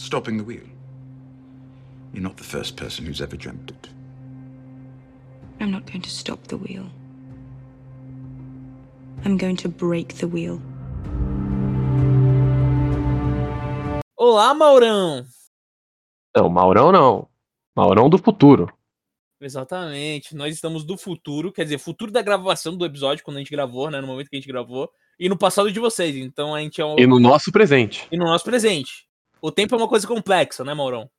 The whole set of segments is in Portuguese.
Stopping the wheel. You're not the first person who's ever dreamt it. I'm not going to stop the wheel. I'm going to break the wheel. Olá, Maurão! Não, Maurão não. Maurão do futuro. Exatamente. Nós estamos do futuro, quer dizer, futuro da gravação do episódio, quando a gente gravou, né? No momento que a gente gravou. E no passado de vocês. Então a gente é um... E no nosso presente. E no nosso presente. O tempo é uma coisa complexa, né, Maurão?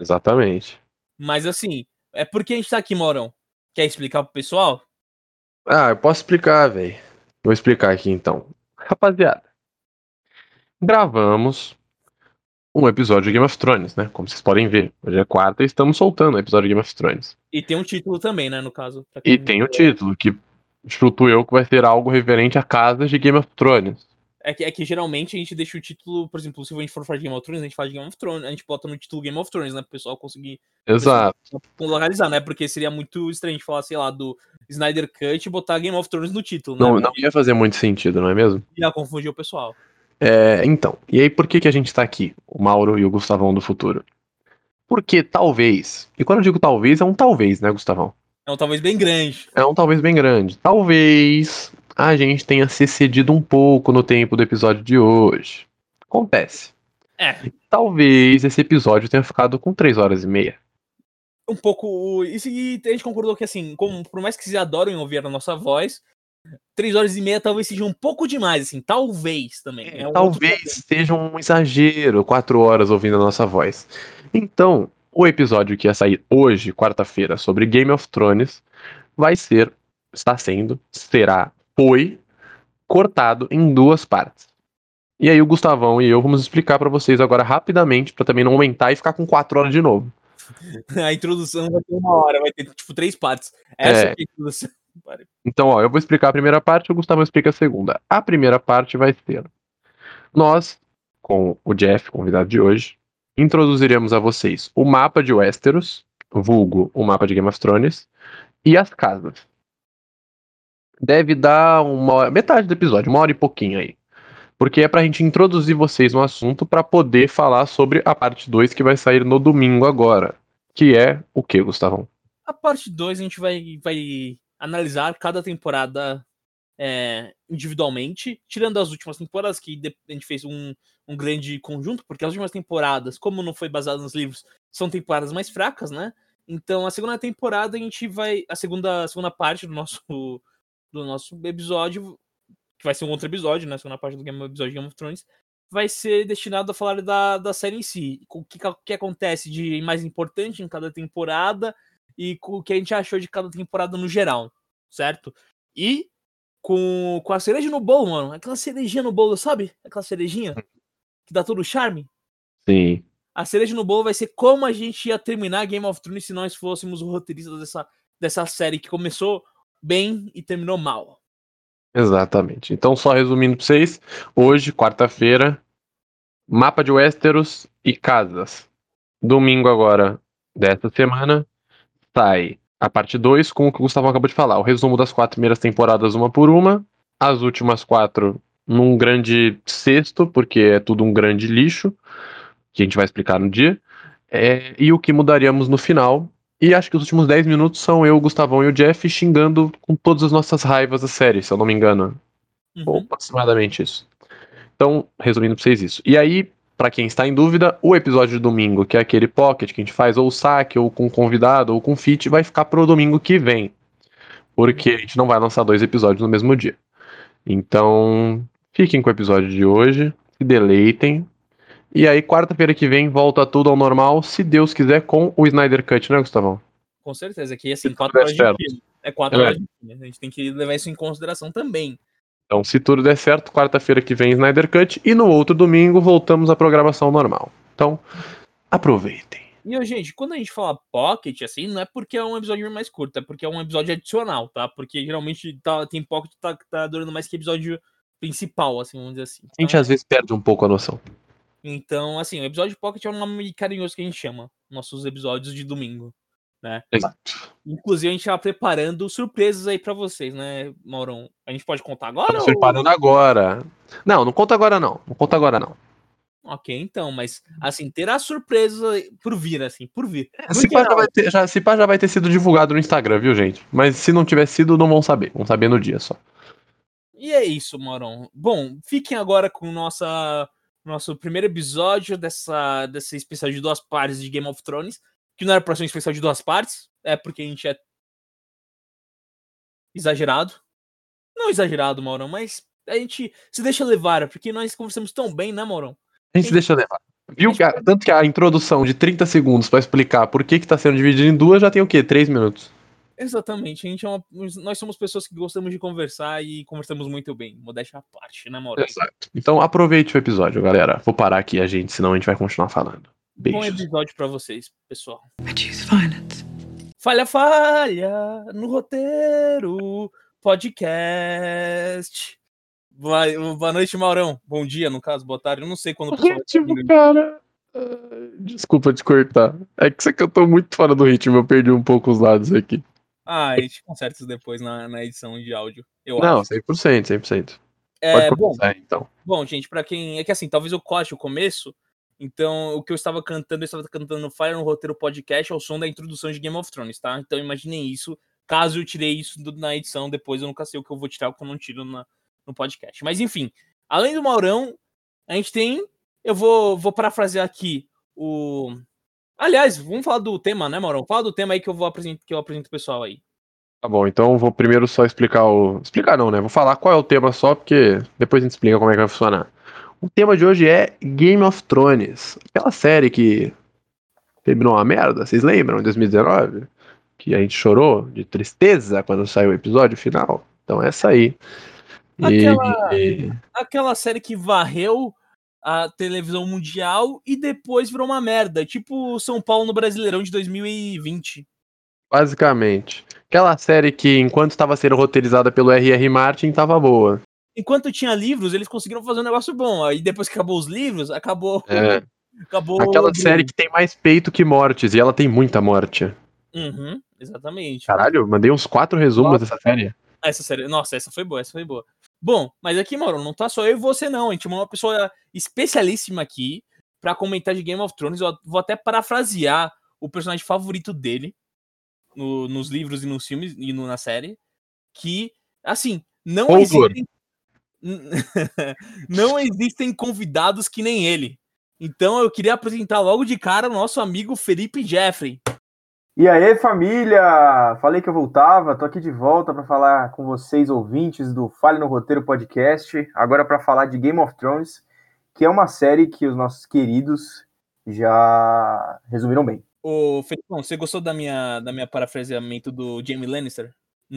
Exatamente. Mas assim, é porque a gente tá aqui, Maurão. Quer explicar pro pessoal? Ah, eu posso explicar, velho. Vou explicar aqui então. Rapaziada, gravamos um episódio de Game of Thrones, né? Como vocês podem ver. Hoje é quarta e estamos soltando o episódio de Game of Thrones. E tem um título também, né, no caso. E tem o título, que chuto eu que vai ser algo referente a casas de Game of Thrones. É que, é que geralmente a gente deixa o título, por exemplo, se a gente for falar de Game of Thrones, a gente fala de Game of Thrones, a gente bota no título Game of Thrones, né? Pro pessoal conseguir Exato. localizar, né? Porque seria muito estranho a gente falar, sei lá, do Snyder Cut e botar Game of Thrones no título, né? Não, não ia fazer muito sentido, não é mesmo? Ia confundir o pessoal. É, então, e aí por que, que a gente tá aqui, o Mauro e o Gustavão do futuro? Porque talvez, e quando eu digo talvez, é um talvez, né, Gustavão? É um talvez bem grande. É um talvez bem grande. Talvez a gente tenha se excedido um pouco no tempo do episódio de hoje. Acontece. É, Talvez esse episódio tenha ficado com 3 horas e meia. um pouco. Isso e a gente concordou que, assim, como, por mais que vocês adorem ouvir a nossa voz, três horas e meia talvez seja um pouco demais, assim, talvez também. É um outro Talvez seja um exagero 4 horas ouvindo a nossa voz. Então, o episódio que ia sair hoje, quarta-feira, sobre Game of Thrones, vai ser, está sendo, será, foi cortado em duas partes. E aí o Gustavão e eu vamos explicar pra vocês agora rapidamente, pra também não aumentar e ficar com 4 horas de novo. A introdução vai ter uma hora, vai ter tipo três partes. Essa É. é a introdução. Então, ó, eu vou explicar a primeira parte e o Gustavo explica a segunda. A primeira parte vai ser: nós, com o Jeff, convidado de hoje, introduziremos a vocês o mapa de Westeros, vulgo o mapa de Game of Thrones, e as casas. Deve dar uma metade do episódio, uma hora e pouquinho aí. Porque é pra gente introduzir vocês no assunto pra poder falar sobre a parte 2 que vai sair no domingo agora. Que é o que, Gustavão? A parte 2 a gente vai, vai analisar cada temporada é, individualmente, tirando as últimas temporadas, que a gente fez um, um grande conjunto, porque as últimas temporadas, como não foi baseado nos livros, são temporadas mais fracas, né? Então a segunda temporada a gente vai. A segunda, a segunda parte do nosso, do nosso episódio, que vai ser um outro episódio, né? A segunda parte do Game, episódio de Game of Thrones, vai ser destinado a falar da, da série em si. O que, o que acontece de mais importante em cada temporada e com o que a gente achou de cada temporada no geral, certo? E com, com a cereja no bolo, mano. Aquela cerejinha no bolo, sabe? Aquela cerejinha que dá todo o charme. Sim. A cereja no bolo vai ser como a gente ia terminar Game of Thrones se nós fôssemos os roteiristas dessa, dessa série que começou bem e terminou mal. Exatamente. Então, só resumindo pra vocês, hoje, quarta-feira, mapa de Westeros e casas. Domingo agora dessa semana, sai a parte 2 com o que o Gustavo acabou de falar. O resumo das quatro primeiras temporadas, uma por uma. As últimas quatro num grande cesto, porque é tudo um grande lixo, que a gente vai explicar no dia. É, e o que mudaríamos no final. E acho que os últimos 10 minutos são eu, o Gustavão e o Jeff xingando com todas as nossas raivas a série, se eu não me engano. Uhum. Ou aproximadamente isso. Então, resumindo pra vocês isso. E aí, pra quem está em dúvida, o episódio de domingo, que é aquele pocket que a gente faz ou saque, ou com convidado, ou com fit, vai ficar pro domingo que vem. Porque a gente não vai lançar dois episódios no mesmo dia. Então, fiquem com o episódio de hoje, se deleitem. E aí, quarta-feira que vem, volta tudo ao normal, se Deus quiser, com o Snyder Cut, né, Gustavão? Com certeza, que assim, quatro horas de filme. É quatro É. horas de filme. A gente tem que levar isso em consideração também. Então, se tudo der certo, quarta-feira que vem, Snyder Cut. E no outro domingo, voltamos à programação normal. Então, aproveitem. E, ô, gente, quando a gente fala pocket, assim, não é porque é um episódio mais curto, é porque é um episódio adicional, tá? Porque geralmente tá, tem pocket que tá, tá durando mais que episódio principal, assim, vamos dizer assim. A gente Então, às vezes perde um pouco a noção. Então, assim, o episódio pocket é um nome carinhoso que a gente chama. Nossos episódios de domingo, né? Exato. Inclusive, a gente tá preparando surpresas aí pra vocês, né, Maurão? A gente pode contar agora? Estamos ou- preparando agora. Não, não conta agora não. Não conta agora não. Ok, então, mas assim, terá surpresa por vir, assim, por vir. No Se pá, já vai ter, já, se pá já vai ter sido divulgado no Instagram, viu, gente? Mas se não tiver sido, não vão saber. Vão saber no dia só. E é isso, Moron. Bom, fiquem agora com nossa nosso primeiro episódio dessa, dessa especial de duas partes de Game of Thrones, que não era pra ser um especial de duas partes, é porque a gente é exagerado. Não exagerado, Maurão, mas a gente se deixa levar, porque nós conversamos tão bem, né, Maurão? A gente se deixa levar. Viu? que a- tanto que a introdução de 30 segundos pra explicar por que, que tá sendo dividido em duas já tem o quê? 3 minutos. Exatamente, a gente é uma, nós somos pessoas que gostamos de conversar e conversamos muito bem, modéstia à parte, né, Maurão? Exato. Então aproveite o episódio, galera. Vou parar aqui a gente, senão a gente vai continuar falando. Bom Beijos. episódio pra vocês, pessoal. I choose violence. Falha, falha no roteiro, podcast. Boa, boa noite, Maurão. Bom dia, no caso, boa tarde. Eu não sei quando o pessoal ouvindo. cara. Desculpa te cortar. É que eu tô muito fora do ritmo, eu perdi um pouco os lados aqui. Ah, a gente conserta isso depois na, na edição de áudio. Eu Não, acho. 100%, 100%. É, Pode bom, então. bom, gente, pra quem. É que assim, talvez eu corte o começo. Então, o que eu estava cantando, eu estava cantando Falha no roteiro podcast ao som da introdução de Game of Thrones, tá? Então, imaginem isso. Caso eu tirei isso na edição, depois eu nunca sei o que eu vou tirar, o que eu não tiro na- no podcast. Mas, enfim, além do Maurão, a gente tem. Eu vou, vou parafrasear aqui o. Aliás, vamos falar do tema, né, Maurão? Fala do tema aí que eu vou apresentar, que eu apresento o pessoal aí. Tá bom, então vou primeiro só explicar o. Explicar não, né? Vou falar qual é o tema só, porque depois a gente explica como é que vai funcionar. O tema de hoje é Game of Thrones. Aquela série que terminou uma merda, vocês lembram? Em 2019? Que a gente chorou de tristeza quando saiu o episódio final. Então essa aí. Aquela- e- aquela série que varreu a televisão mundial e depois virou uma merda, tipo o São Paulo no Brasileirão de 2020. basicamente. Aquela série que, enquanto estava sendo roteirizada pelo R.R. Martin, tava boa. Enquanto tinha livros, eles conseguiram fazer um negócio bom. Aí depois que acabou os livros, acabou. É. acabou Aquela série que tem mais peito que mortes, e ela tem muita morte. Uhum, exatamente. Caralho, eu mandei uns quatro resumos dessa série. Essa série, nossa, essa foi boa, essa foi boa. Bom, mas aqui, Mauro, não tá só eu e você, não. A gente chamou uma pessoa especialíssima aqui pra comentar de Game of Thrones. Eu vou até parafrasear o personagem favorito dele no- nos livros e nos filmes e no- na série. Que, assim, não existem. não existem convidados que nem ele. Então eu queria apresentar logo de cara o nosso amigo Felipe Jeffrey. E aí, família? Falei que eu voltava, tô aqui de volta para falar com vocês, ouvintes do Fale no Roteiro podcast, agora para falar de Game of Thrones, que é uma série que os nossos queridos já resumiram bem. Ô, Felipão, você gostou da minha, da minha parafraseamento do Jamie Lannister?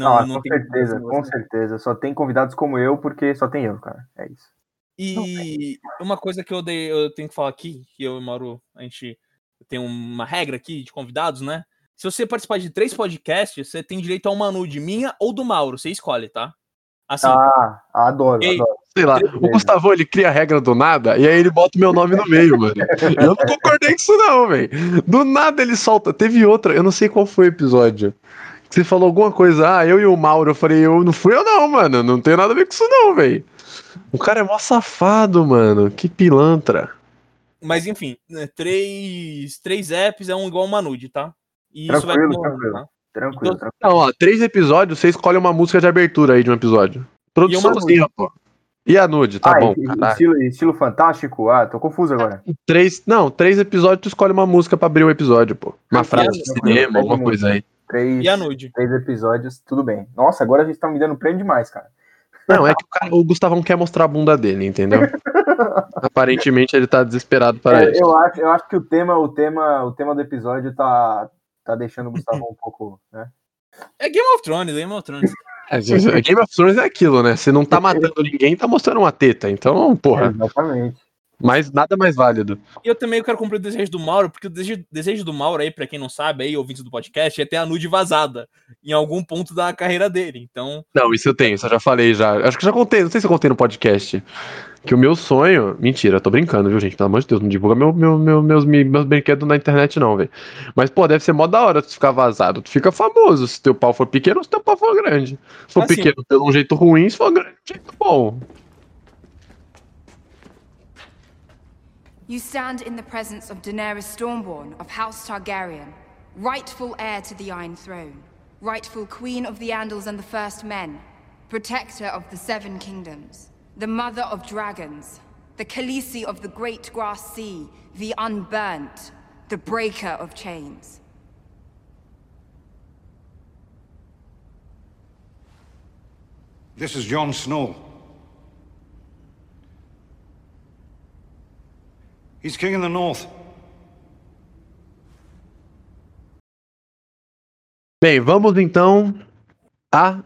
ah, não com certeza, com certeza. Só tem convidados como eu, porque só tem eu, cara. É isso. E uma coisa que eu, dei, eu tenho que falar aqui, que eu e o Mauro, a gente tem uma regra aqui de convidados, né? Se você participar de três podcasts, você tem direito a uma nude minha ou do Mauro, você escolhe, tá? Assim, Ah, adoro, Ei, adoro. Sei lá, o Gustavo ele cria a regra do nada e aí ele bota o meu nome no meio, mano. Eu não concordei com isso, não, velho. Do nada ele solta. Teve outra, eu não sei qual foi o episódio. que Você falou alguma coisa, ah, eu e o Mauro. Eu falei, eu não fui eu, não, mano. Não tem nada a ver com isso, não, velho. O cara é mó safado, mano. Que pilantra. mas enfim, né, três, três apps é um igual uma nude, tá? E isso vai Tranquilo, acumulando, tranquilo. tá? Tranquilo, Então- tranquilo. Não, ó, três episódios, você escolhe uma música de abertura aí de um episódio. Produção uma assim, pô. E a nude, tá ah, bom. estilo, estilo fantástico? Ah, tô confuso agora. Três, não, três episódios, tu escolhe uma música pra abrir o episódio, pô. Uma frase de tranquilo, cinema, alguma tranquilo. coisa aí. Três, E a nude? três episódios, tudo bem. Nossa, agora a gente tá me dando prêmio demais, cara. Não, é que o, cara, o Gustavão quer mostrar a bunda dele, entendeu? Aparentemente ele tá desesperado para É, isso. eu, acho, eu acho que o tema, o tema, o tema do episódio tá, tá deixando o Gustavo um pouco, né? É Game of Thrones, Game of Thrones. É, Game of Thrones é aquilo, né? Se não tá matando ninguém, tá mostrando uma teta. Então, porra, Exatamente. mas nada mais válido. E eu também quero cumprir o desejo do Mauro, porque o desejo, desejo do Mauro aí, pra quem não sabe, aí, ouvintes do podcast, é ter a nude vazada em algum ponto da carreira dele. Então, Não, isso eu tenho, isso eu já falei já. Acho que já contei, não sei se eu contei no podcast. Que o meu sonho. Mentira, eu tô brincando, viu, gente? Pelo amor de Deus, não divulga meu, meu, meu- meus, meus brinquedos na internet, não, velho. Mas, pô, deve ser mó da hora tu ficar vazado. Tu fica famoso se teu pau for pequeno ou se teu pau for grande. Se for Assim. pequeno pelo um jeito ruim, se for grande, de um jeito bom. You stand in the presence of Daenerys Stormborn of House Targaryen, rightful heir to the Iron Throne, rightful queen of the Andals and the First Men, protector of the Seven Kingdoms, the mother of dragons, the Khaleesi of the Great Grass Sea, the Unburnt, the breaker of chains. This is Jon Snow. He's king in the north. Bem, vamos então a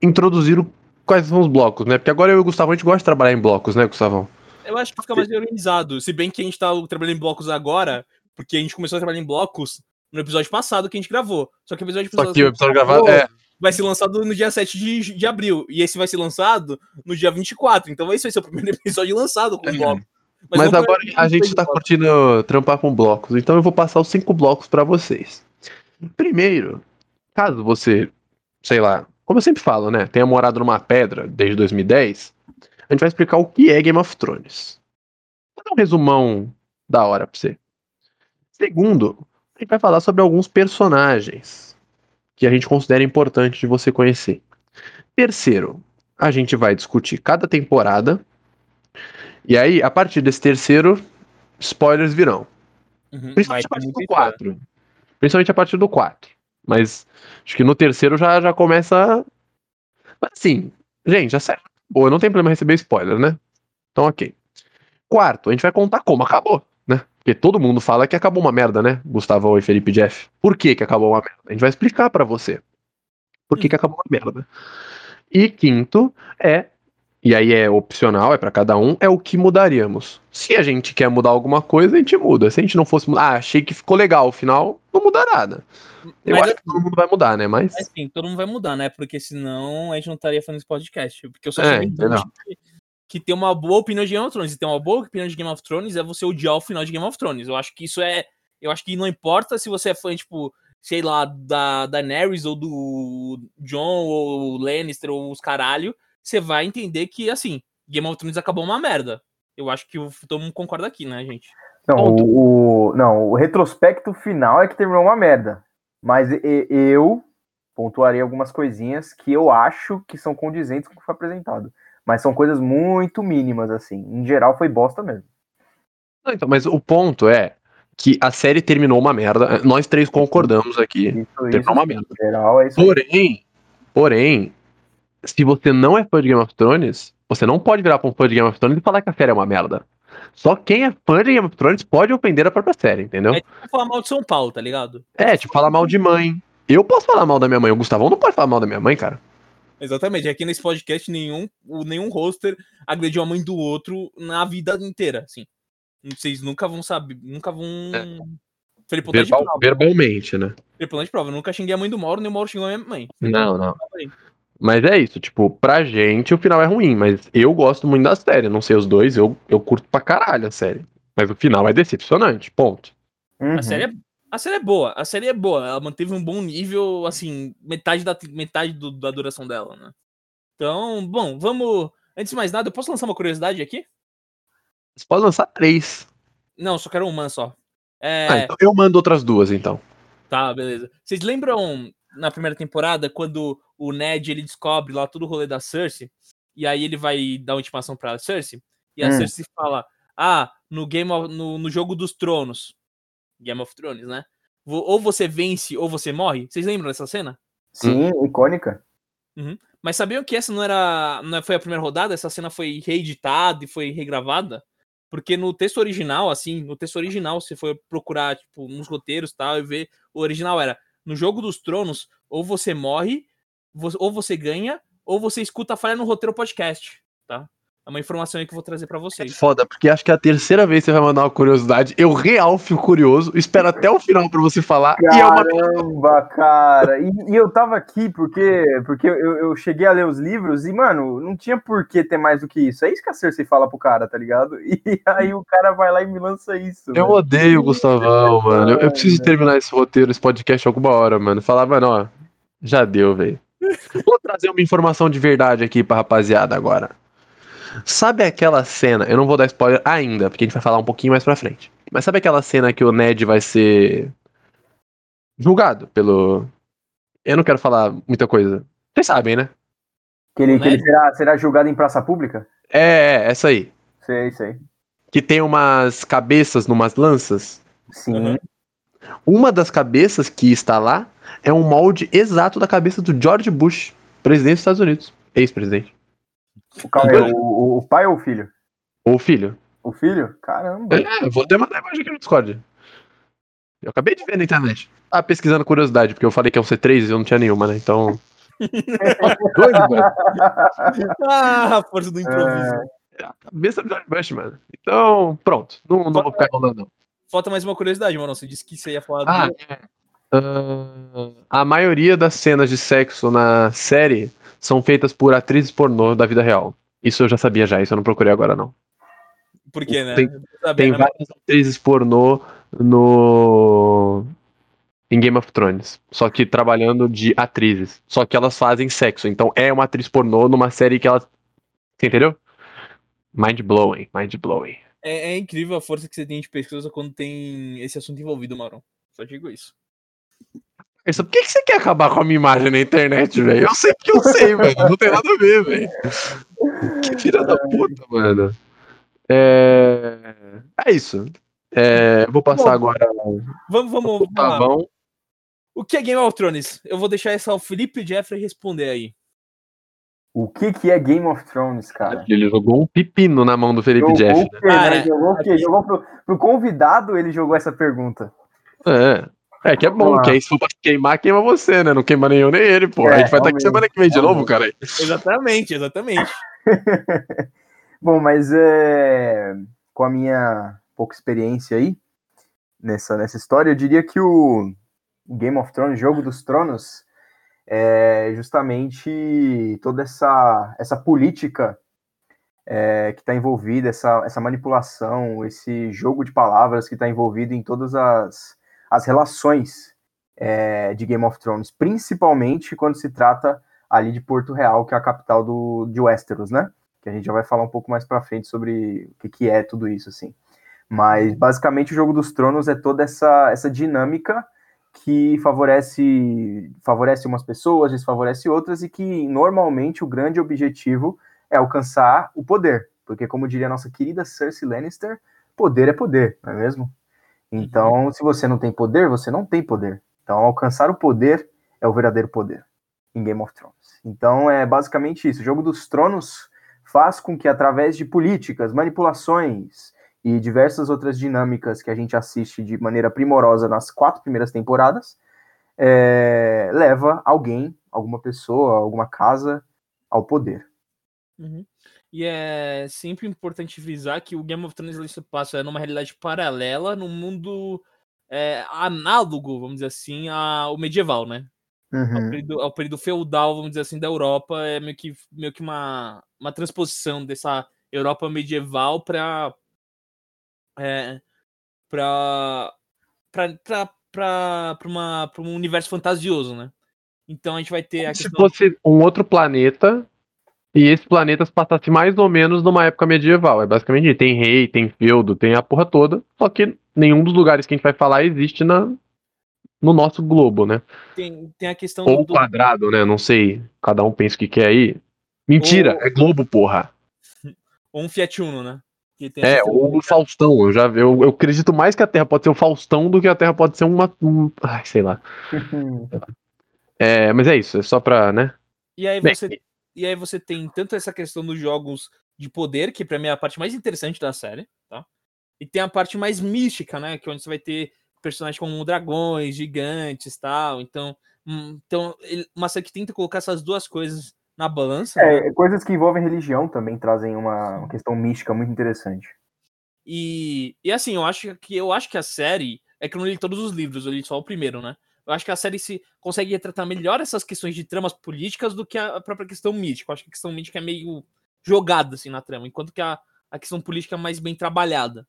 introduzir o- quais são os blocos, né? Porque agora eu e o Gustavo a gente gosta de trabalhar em blocos, né, Gustavão? Eu acho que fica mais organizado. Se bem que a gente tá trabalhando em blocos agora, porque a gente começou a trabalhar em blocos no episódio passado que a gente gravou. Só que o episódio Só que o episódio gravado é. vai ser lançado no dia 7 de, de abril. E esse vai ser lançado no dia 24. Então esse vai ser o primeiro episódio lançado com bloco. Mas, vamos agora a gente tá curtindo trampar com blocos, então eu vou passar os cinco blocos pra vocês. Primeiro, caso você, sei lá, como eu sempre falo, né, tenha morado numa pedra desde 2010, a gente vai explicar o que é Game of Thrones. Vou dar um resumão da hora pra você. Segundo, a gente vai falar sobre alguns personagens que a gente considera importante de você conhecer. Terceiro, a gente vai discutir cada temporada e aí, a partir desse terceiro, spoilers virão. Uhum, Principalmente a partir do muita história. 4. Principalmente a partir do 4. Mas acho que no terceiro já, já começa. Mas assim, gente, já sério. Boa, não tem problema receber spoiler, né? Então, ok. Quarto, a gente vai contar como acabou, né? Porque todo mundo fala que acabou uma merda, né? Gustavo e Felipe Jeff. Por que, que acabou uma merda? A gente vai explicar pra você. Por que, que acabou uma merda. E quinto é e aí é opcional, é pra cada um, é o que mudaríamos. Se a gente quer mudar alguma coisa, a gente muda. Se a gente não fosse mudar, ah, achei que ficou legal, o final não muda nada. Eu Mas acho que todo mundo vai mudar, né? Mas. Mas sim, todo mundo vai mudar, né? Porque senão a gente não estaria fazendo esse podcast. Porque eu só É, que, que ter uma boa opinião de Game of Thrones. E ter uma boa opinião de Game of Thrones é você odiar o final de Game of Thrones. Eu acho que isso é. Eu acho que não importa se você é fã, tipo, sei lá, da Daenerys ou do John ou Lannister ou os caralho, você vai entender que, assim, Game of Thrones acabou uma merda. Eu acho que todo mundo concorda aqui, né, gente? Não, o, o- não, o retrospecto final é que terminou uma merda. Mas eu pontuarei algumas coisinhas que eu acho que são condizentes com o que foi apresentado. Mas são coisas muito mínimas, assim. Em geral, foi bosta mesmo. Não, então, mas o ponto é que a série terminou uma merda. Nós três concordamos aqui. Isso, Terminou isso, uma merda. em geral, é. Porém, porém, se você não é fã de Game of Thrones, você não pode virar pra um fã de Game of Thrones e falar que a série é uma merda. Só quem é fã de Game of Thrones pode ofender a própria série, entendeu? É tipo falar mal de São Paulo, tá ligado? É, tipo, falar mal de mãe. Eu posso falar mal da minha mãe, o Gustavão não pode falar mal da minha mãe, cara. Exatamente. Aqui nesse podcast, nenhum, nenhum hoster agrediu a mãe do outro na vida inteira, assim. Vocês nunca vão saber, nunca vão. Felipe Potente Verbal- prova. verbalmente, né? Felipe Potente prova. Eu nunca xinguei a mãe do Mauro, nem o Mauro xingou a minha mãe. Não, não. Mas é isso, tipo, pra gente o final é ruim, mas eu gosto muito da série. Não sei os dois, eu, eu curto pra caralho a série. Mas o final é decepcionante, ponto. Uhum. A série, é, a série é boa, a série é boa. Ela manteve um bom nível, assim, metade da, metade do- da duração dela, né? Então, bom, vamos. Antes de mais nada, eu posso lançar uma curiosidade aqui? Você pode lançar três. Não, só quero uma só. É, Ah, então eu mando outras duas, então. Tá, beleza. Vocês lembram na primeira temporada quando o Ned ele descobre lá todo o rolê da Cersei e aí ele vai dar uma intimação pra Cersei e a Hum. Cersei fala: "Ah, no game of- no, no jogo dos tronos, Game of Thrones, né? Ou você vence ou você morre". Vocês lembram dessa cena? Sim, icônica. Mas sabiam que essa não era, não foi a primeira rodada? Essa cena foi reeditada e foi regravada? Porque no texto original, assim, no texto original, se for procurar, tipo, nos roteiros e tal, e ver, o original era, no Jogo dos Tronos, ou você morre, ou você ganha, ou você escuta a falha no roteiro podcast, tá? É uma informação aí que eu vou trazer pra vocês. Foda, porque acho que é a terceira vez que você vai mandar uma curiosidade. Eu real fico curioso, espero até o final pra você falar. E é uma Caramba, cara. E, e eu tava aqui porque, porque eu, eu cheguei a ler os livros e, mano, não tinha por que ter mais do que isso. É isso que a Cersei fala pro cara, tá ligado? E aí o cara vai lá e me lança isso. Eu velho. odeio o Gustavão, mano. Eu, eu preciso terminar esse roteiro, esse podcast alguma hora, mano. Falar, mano, ó, já deu, velho. Vou trazer uma informação de verdade aqui pra rapaziada agora. Sabe aquela cena? Eu não vou dar spoiler ainda, porque a gente vai falar um pouquinho mais pra frente. Mas sabe aquela cena que o Ned vai ser julgado pelo. Eu não quero falar muita coisa. Vocês sabem, né? Que ele, que ele será, será julgado em praça pública? É, é, essa aí. Sei, sei. Que tem umas cabeças numas lanças. Sim. Uhum. Uma das cabeças que está lá é um molde exato da cabeça do George Bush, presidente dos Estados Unidos. Ex-presidente. O, o, o- o pai ou o filho? Ou filho. O filho? Caramba. É, eu vou até mandar a imagem aqui no Discord. Eu acabei de ver na internet. Ah, pesquisando curiosidade, porque eu falei que é um C3 e eu não tinha nenhuma, né? Então. Ah, a força do improviso. É, a cabeça do George Bush, mano. Então, pronto. Não, não vou ficar enrolando, não. Falta mais uma curiosidade, mano. Você disse que você ia falar Ah, do. é. Ah, a maioria das cenas de sexo na série são feitas por atrizes pornô da vida real. Isso eu já sabia já, isso eu não procurei agora não. Por quê, né? Tem- Tem né? várias atrizes pornô no em Game of Thrones, só que trabalhando de atrizes, só que elas fazem sexo. Então é uma atriz pornô numa série que elas Você entendeu? Mind blowing, mind blowing. É, é incrível a força que você tem de pesquisa quando tem esse assunto envolvido, Marão. Só digo isso. Isso, por que, que você quer acabar com a minha imagem na internet, velho? Eu sei porque eu sei, velho. Não tem nada a ver, velho. Que filha da puta, mano. É, é isso. É, eu vou passar Bom, agora Vamos, vamos, o vamos lá. pavão. O que é Game of Thrones? Eu vou deixar essa ao Felipe Jeffrey responder aí. O que, que é Game of Thrones, cara? Ele jogou um pepino na mão do Felipe Jogou Jeff. o quê, né? Cara, Jogou o quê? Jogou pro, pro convidado, ele jogou essa pergunta. É. É que é bom, que aí se for pra queimar, queima você, né? Não queima nem eu nem ele, pô. É, a gente vai estar aqui semana que vem de novo, cara. Exatamente, exatamente. Bom, mas é, com a minha pouca experiência aí nessa, nessa história, eu diria que o Game of Thrones, Jogo dos Tronos, é justamente toda essa, essa política é, que está envolvida, essa, essa manipulação, esse jogo de palavras que está envolvido em todas as, as relações é, de Game of Thrones, principalmente quando se trata ali de Porto Real, que é a capital do, de Westeros, né? que a gente já vai falar um pouco mais para frente sobre o que, que é tudo isso, assim. Mas basicamente o Jogo dos Tronos é toda essa, essa dinâmica que favorece favorece umas pessoas, desfavorece outras e que normalmente o grande objetivo é alcançar o poder, porque como diria a nossa querida Cersei Lannister, poder é poder, não é mesmo? Então, se você não tem poder, você não tem poder. Então, alcançar o poder é o verdadeiro poder em Game of Thrones. Então, é basicamente isso. O Jogo dos Tronos faz com que, através de políticas, manipulações e diversas outras dinâmicas que a gente assiste de maneira primorosa nas quatro primeiras temporadas, é, leva alguém, alguma pessoa, alguma casa ao poder. Uhum. E é sempre importante frisar que o Game of Thrones ele se passa numa realidade paralela, num mundo é, análogo, vamos dizer assim, ao medieval, né? Ao, Uhum. período, ao período feudal, vamos dizer assim, da Europa. É meio que, meio que uma, uma transposição dessa Europa medieval para é, para para um universo fantasioso, né? Então a gente vai ter a Como se fosse um outro planeta e esse planeta se passasse mais ou menos numa época medieval. É basicamente isso. Tem rei, tem feudo, tem a porra toda. Só que nenhum dos lugares que a gente vai falar existe na, no nosso globo, né? tem, tem a questão Ou do, quadrado, né? Não sei. Cada um pensa o que quer aí. Mentira, Ou- é globo, porra. ou um Fiat Uno, né? Que tem É, ou o Faustão. Eu já eu, eu acredito mais que a Terra pode ser o Faustão do que a Terra pode ser uma. Um, ai, sei lá. É, mas é isso, é só pra, né? E aí Bem, você e aí você tem tanto essa questão dos jogos de poder, que pra mim é a parte mais interessante da série, tá? E tem a parte mais mística, né, que é onde você vai ter personagens como dragões, gigantes, tal. Então, hum, então ele- uma série que tenta colocar essas duas coisas na balança, né? É, coisas que envolvem religião também trazem uma, uma questão mística muito interessante. E, e assim, eu acho que eu acho que a série é que eu não li todos os livros, eu li só o primeiro, né? Eu acho que a série se consegue retratar melhor essas questões de tramas políticas do que a própria questão mítica. Eu acho que a questão mítica é meio jogada assim na trama, enquanto que a, a questão política é mais bem trabalhada.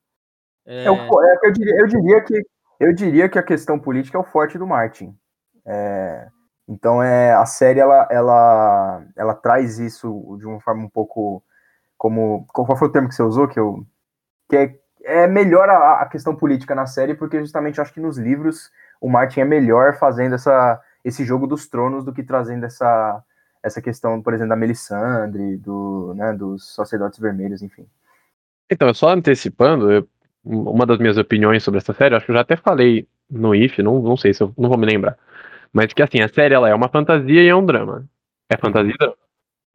É, É é que eu, diria, eu, diria que, eu diria que a questão política é o forte do Martin. É, então é a série ela, ela, ela traz isso de uma forma um pouco como qual foi o termo que você usou que eu que é, é melhor a, a questão política na série porque justamente eu acho que nos livros o Martin é melhor fazendo essa esse jogo dos tronos do que trazendo essa essa questão, por exemplo, da Melisandre, do, né, dos sacerdotes vermelhos, enfim. Então, só antecipando, eu, uma das minhas opiniões sobre essa série, acho que eu já até falei no IF, não, não sei se eu não vou me lembrar. Mas que assim, a série ela é uma fantasia e é um drama. É fantasia e drama.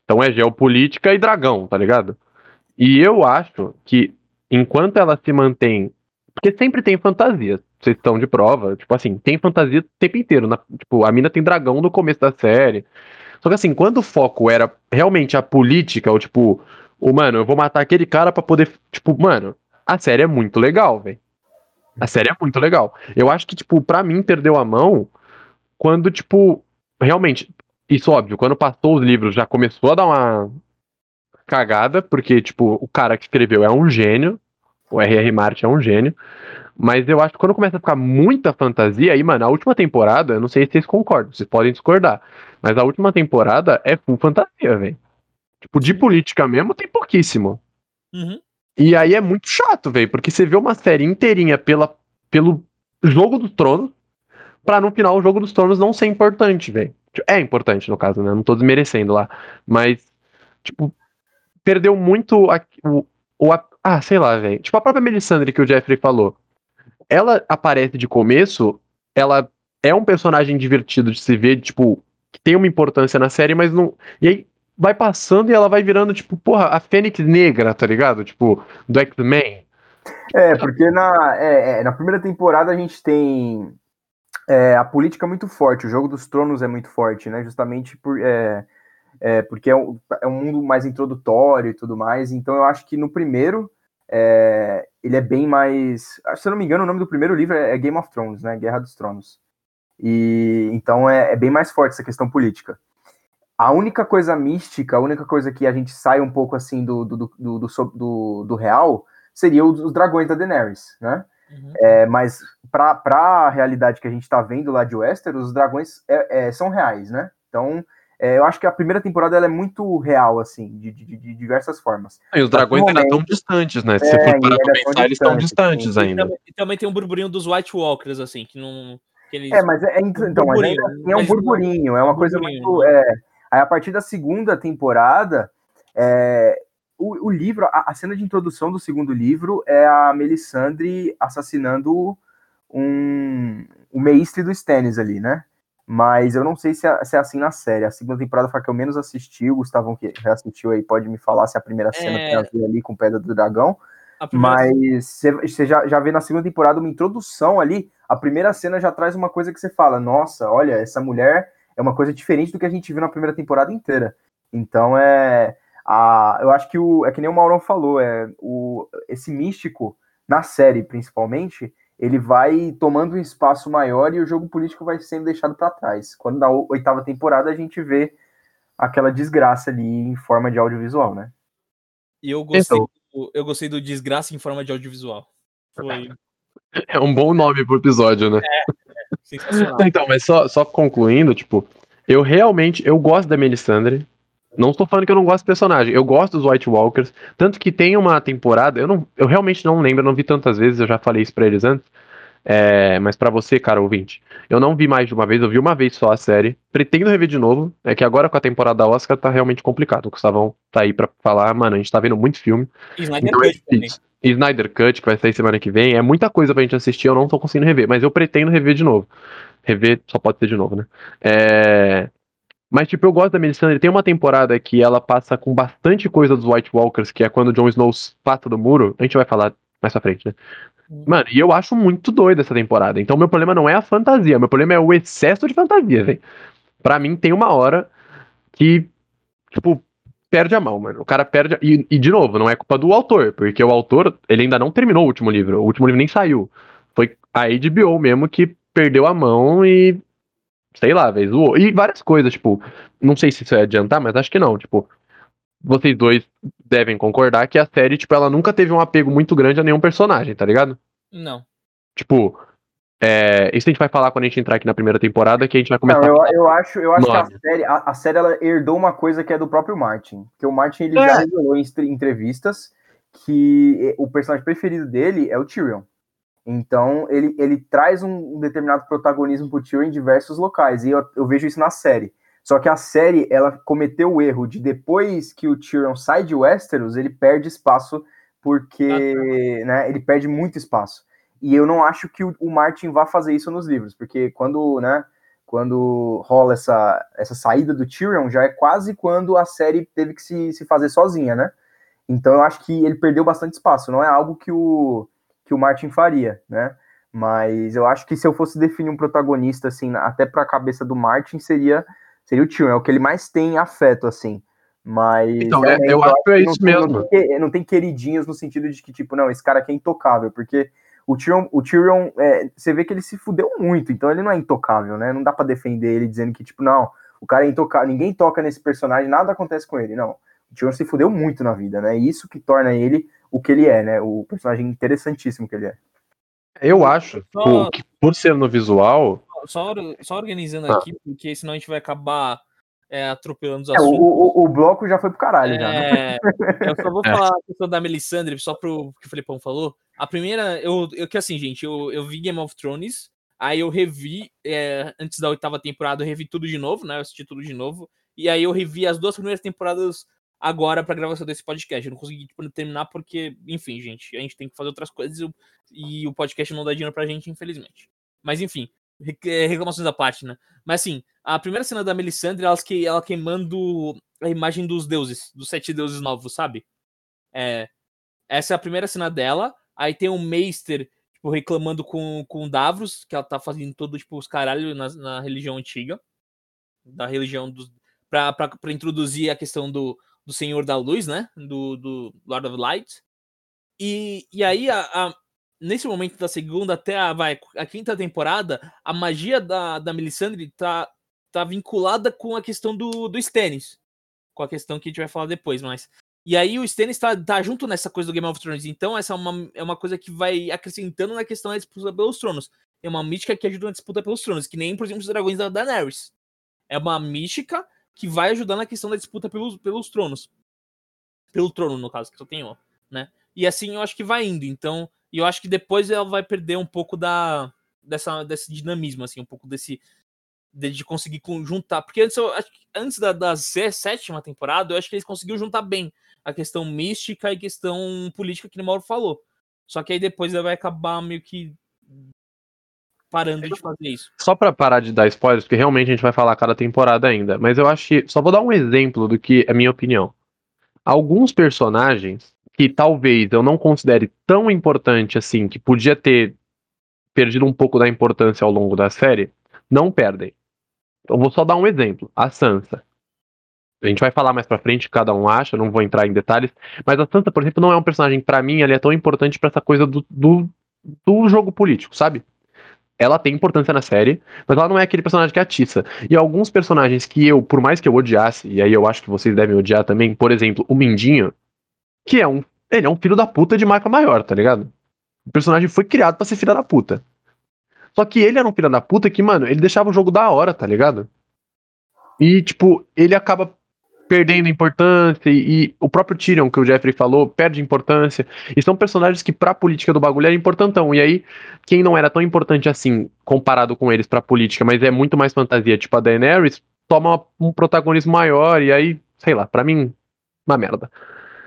Então é geopolítica e dragão, tá ligado? E eu acho que enquanto ela se mantém. Porque sempre tem fantasia. Vocês estão de prova. Tipo assim, tem fantasia o tempo inteiro. Na, tipo, a mina tem dragão no começo da série. Só que assim, quando o foco era realmente a política, ou tipo, o mano, eu vou matar aquele cara para poder. Tipo, mano, a série é muito legal, velho. A série é muito legal. Eu acho que, tipo, pra mim perdeu a mão quando, tipo, realmente. Isso óbvio, quando passou os livros já começou a dar uma cagada, porque, tipo, o cara que escreveu é um gênio. O R.R. Martin é um gênio. Mas eu acho que quando começa a ficar muita fantasia, aí, mano, a última temporada, eu não sei se vocês concordam, vocês podem discordar. Mas a última temporada é full fantasia, velho. Tipo, de política mesmo tem pouquíssimo. Uhum. E aí é muito chato, velho, porque você vê uma série inteirinha pela, pelo jogo dos tronos, pra no final o jogo dos tronos não ser importante, velho. É importante, no caso, né? Não tô desmerecendo lá. Mas, tipo, perdeu muito a, o, o. Ah, sei lá, velho. Tipo, a própria Melisandre que o Jeffrey falou. Ela aparece de começo, ela é um personagem divertido de se ver, tipo, que tem uma importância na série, mas não. E aí vai passando e ela vai virando, tipo, porra, a Fênix Negra, tá ligado? Tipo, do X-Men. É, porque na, é, é, na primeira temporada a gente tem é, a política muito forte, o jogo dos tronos é muito forte, né? Justamente por, é, é, porque é um, é um mundo mais introdutório e tudo mais. Então eu acho que no primeiro é, ele é bem mais. Se eu não me engano, o nome do primeiro livro é Game of Thrones, né? Guerra dos Tronos. E então é, é bem mais forte essa questão política. A única coisa mística, a única coisa que a gente sai um pouco assim do, do, do, do, do, do real seria os, os, dragões da Daenerys, né? Uhum. É, mas para a realidade que a gente está vendo lá de Westeros, os dragões é, é, são reais, né? Então, é, eu acho que a primeira temporada ela é muito real, assim, de, de, de diversas formas. E os dragões ainda estão distantes, né? Se você for parar pra pensar, eles estão distantes sim. ainda. E também, e também, tem um burburinho dos White Walkers, assim, que não. Que eles... É, mas é, então, mas ainda assim é um burburinho, é uma coisa muito. É, aí a partir da segunda temporada, é, o, o, livro, a, a, cena de introdução do segundo livro é a Melisandre assassinando um, o mestre do Stannis ali, né? Mas eu não sei se é, se é, assim na série. A segunda temporada foi a que eu menos assisti. O Gustavão, que já assistiu aí, pode me falar se a primeira cena é... tem a ver ali com Pedra do Dragão. Primeira... Mas você já, já vê na segunda temporada uma introdução ali. A primeira cena já traz uma coisa que você fala: nossa, olha, essa mulher é uma coisa diferente do que a gente viu na primeira temporada inteira. Então é. A, eu acho que o, é que nem o Maurão falou, é o, esse místico, na série principalmente, ele vai tomando um espaço maior e o jogo político vai sendo deixado para trás. Quando na oitava temporada a gente vê aquela desgraça ali em forma de audiovisual, né? E eu gostei, então, do, eu gostei do desgraça em forma de audiovisual. Foi... É um bom nome pro episódio, né? É, é sensacional. então, mas só, só concluindo, tipo, eu realmente, eu gosto da Melisandre, não estou falando que eu não gosto do personagem, eu gosto dos White Walkers, tanto que tem uma temporada, eu, não, eu realmente não lembro, eu não vi tantas vezes, eu já falei isso pra eles antes, é, mas para você, cara ouvinte, eu não vi mais de uma vez, eu vi uma vez só a série, pretendo rever de novo, é que agora com a temporada da Oscar tá realmente complicado, o Gustavão tá aí pra falar, mano, a gente tá vendo muito filme. Snyder então, Cut também. Snyder Cut, que vai sair semana que vem, é muita coisa pra gente assistir, eu não tô conseguindo rever, mas eu pretendo rever de novo. Rever só pode ser de novo, né? É... Mas, tipo, eu gosto da Melisandre. Tem uma temporada que ela passa com bastante coisa dos White Walkers, que é quando o Jon Snow passa do muro. A gente vai falar mais pra frente, né? Mano, e eu acho muito doido essa temporada. Então, meu problema não é a fantasia, meu problema é o excesso de fantasia, velho. Pra mim, tem uma hora que, tipo, perde a mão, mano. O cara perde. A... E, e, de novo, não é culpa do autor, porque o autor, ele ainda não terminou o último livro. O último livro nem saiu. Foi a HBO mesmo que perdeu a mão e sei lá, velho, zoou. E várias coisas, tipo, não sei se isso vai adiantar, mas acho que não, tipo, vocês dois devem concordar que a série, tipo, ela nunca teve um apego muito grande a nenhum personagem, tá ligado? Não. Tipo, É, isso a gente vai falar quando a gente entrar aqui na primeira temporada, que a gente vai começar. Não, a eu, eu acho, eu acho que a série, a, a série ela herdou uma coisa que é do próprio Martin. Que o Martin ele É. já revelou em entrevistas que o personagem preferido dele é o Tyrion. Então ele, ele traz um, determinado protagonismo pro Tyrion em diversos locais. E eu, eu vejo isso na série. Só que a série ela cometeu o erro de depois que o Tyrion sai de Westeros, ele perde espaço porque né, ele perde muito espaço. E eu não acho que o, o Martin vá fazer isso nos livros, porque quando, né, quando rola essa, essa saída do Tyrion, já é quase quando a série teve que se, se fazer sozinha, né? Então eu acho que ele perdeu bastante espaço, não é algo que o, que o Martin faria, né? Mas eu acho que se eu fosse definir um protagonista, assim, até pra cabeça do Martin, seria, seria o Tyrion, é o que ele mais tem afeto, assim. Mas Então, é- realmente, eu acho que é isso não, mesmo. Não tem, não tem queridinhos no sentido de que, tipo, não, esse cara aqui é intocável, porque o Tyrion, o Tyrion é, você vê que ele se fudeu muito, então ele não é intocável, né? Não dá pra defender ele dizendo que, tipo, não, o cara é intocável, ninguém toca nesse personagem, nada acontece com ele, não. O Tyrion se fudeu muito na vida, né? Isso que torna ele o que ele é, né? O personagem interessantíssimo que ele é. Eu acho Só- que por ser no visual, Só, só organizando Ah. aqui, porque senão a gente vai acabar é, atropelando os É, o, assuntos. o, o bloco já foi pro caralho, já. né? É, eu só vou É. falar a questão da Melisandre, só pro que o Felipão falou. A primeira, eu, eu que assim, gente, eu, eu vi Game of Thrones, aí eu revi, é, antes da oitava temporada, eu revi tudo de novo, né? Eu assisti tudo de novo. E aí eu revi as duas primeiras temporadas agora pra gravação desse podcast. Eu não consegui tipo, terminar porque, enfim, gente, a gente tem que fazer outras coisas e o- e o podcast não dá dinheiro pra gente, infelizmente. Mas enfim, é, reclamações à parte, né? Mas assim, a primeira cena da Melisandre, ela, que, ela queimando a imagem dos deuses, dos sete deuses novos, sabe? É, essa é a primeira cena dela. Aí tem o Meister, tipo, reclamando com, com Davros, que ela tá fazendo todo, tipo, os caralho na, na religião antiga. Da religião dos. Pra, pra, pra introduzir a questão do, do Senhor da Luz, né? Do, do Lord of Light. E, e aí, a, a- nesse momento da segunda até a, vai, a quinta temporada, a magia da, da Melisandre tá, tá vinculada com a questão do, do Stannis. Com a questão que a gente vai falar depois, mas. E aí o Stannis tá, tá junto nessa coisa do Game of Thrones. Então, essa é uma, é uma coisa que vai acrescentando na questão da disputa pelos tronos. É uma mística que ajuda na disputa pelos tronos, que nem, por exemplo, os dragões da Daenerys. É uma mística que vai ajudar na questão da disputa pelos, pelos tronos. Pelo trono, no caso, que só tem um, né? E assim eu acho que vai indo. Então, eu acho que depois ela vai perder um pouco da dessa, desse dinamismo, assim, um pouco desse de, de conseguir juntar. Porque antes, eu, antes da, da sé- sétima temporada, eu acho que eles conseguiram juntar bem a questão mística e questão política que o Mauro falou. Só que aí depois ela vai acabar meio que parando de fazer isso. só pra parar de dar spoilers, porque realmente a gente vai falar cada temporada ainda, mas eu acho que só vou dar um exemplo do que é minha opinião. Alguns personagens que talvez eu não considere tão importante assim, que podia ter perdido um pouco da importância ao longo da série, não perdem. Eu vou só dar um exemplo, a Sansa. A gente vai falar mais pra frente, cada um acha, não vou entrar em detalhes, mas a Sansa, por exemplo, não é um personagem pra mim, ele é tão importante pra essa coisa do, do, do jogo político, sabe? Ela tem importância na série, mas ela não é aquele personagem que atiça. E alguns personagens que eu, por mais que eu odiasse, e aí eu acho que vocês devem odiar também, por exemplo, o Mindinho, que é um. Ele é um filho da puta de marca maior, tá ligado? O personagem foi criado pra ser filho da puta. Só que ele era um filho da puta que, mano, ele deixava o jogo da hora, tá ligado? E, tipo, ele acaba perdendo importância, e, e o próprio Tyrion, que o Jeffrey falou, perde importância. E são personagens que, pra política do bagulho, era importantão. E aí, quem não era tão importante assim, comparado com eles pra política, mas é muito mais fantasia, tipo a Daenerys, toma um protagonismo maior, e aí, sei lá, pra mim, uma merda.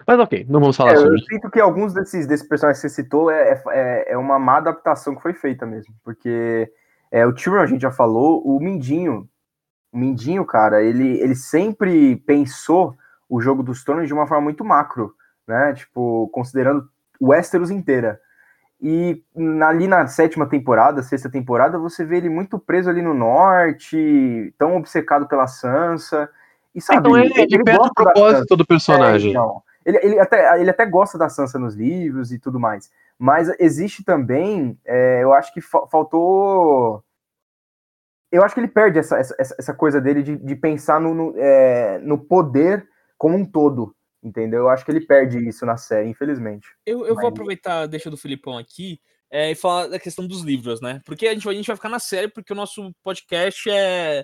Mas ok, não vamos falar É, eu sobre isso. sinto que alguns desses, desses personagens que você citou é, é, é uma má adaptação que foi feita mesmo. Porque é, o Tyrion, a gente já falou, o Mindinho. O Mindinho, cara, ele, ele sempre pensou o jogo dos tronos de uma forma muito macro, né? Tipo, considerando o Westeros inteira. E ali na sétima temporada, sexta temporada, você vê ele muito preso ali no norte, tão obcecado pela Sansa. E sabe, Então ele, ele perde o propósito do personagem. é, então. ele, ele, até, ele até gosta da Sansa nos livros e tudo mais. Mas existe também, é, eu acho que fa- faltou. Eu acho que ele perde essa, essa, essa coisa dele de, de pensar no, no, é, no poder como um todo. Entendeu? Eu acho que ele perde isso na série, infelizmente. Eu, eu vou Mas- aproveitar a deixa do Filipão aqui é, e falar da questão dos livros, né? Porque a gente, vai, a gente vai ficar na série, porque o nosso podcast é,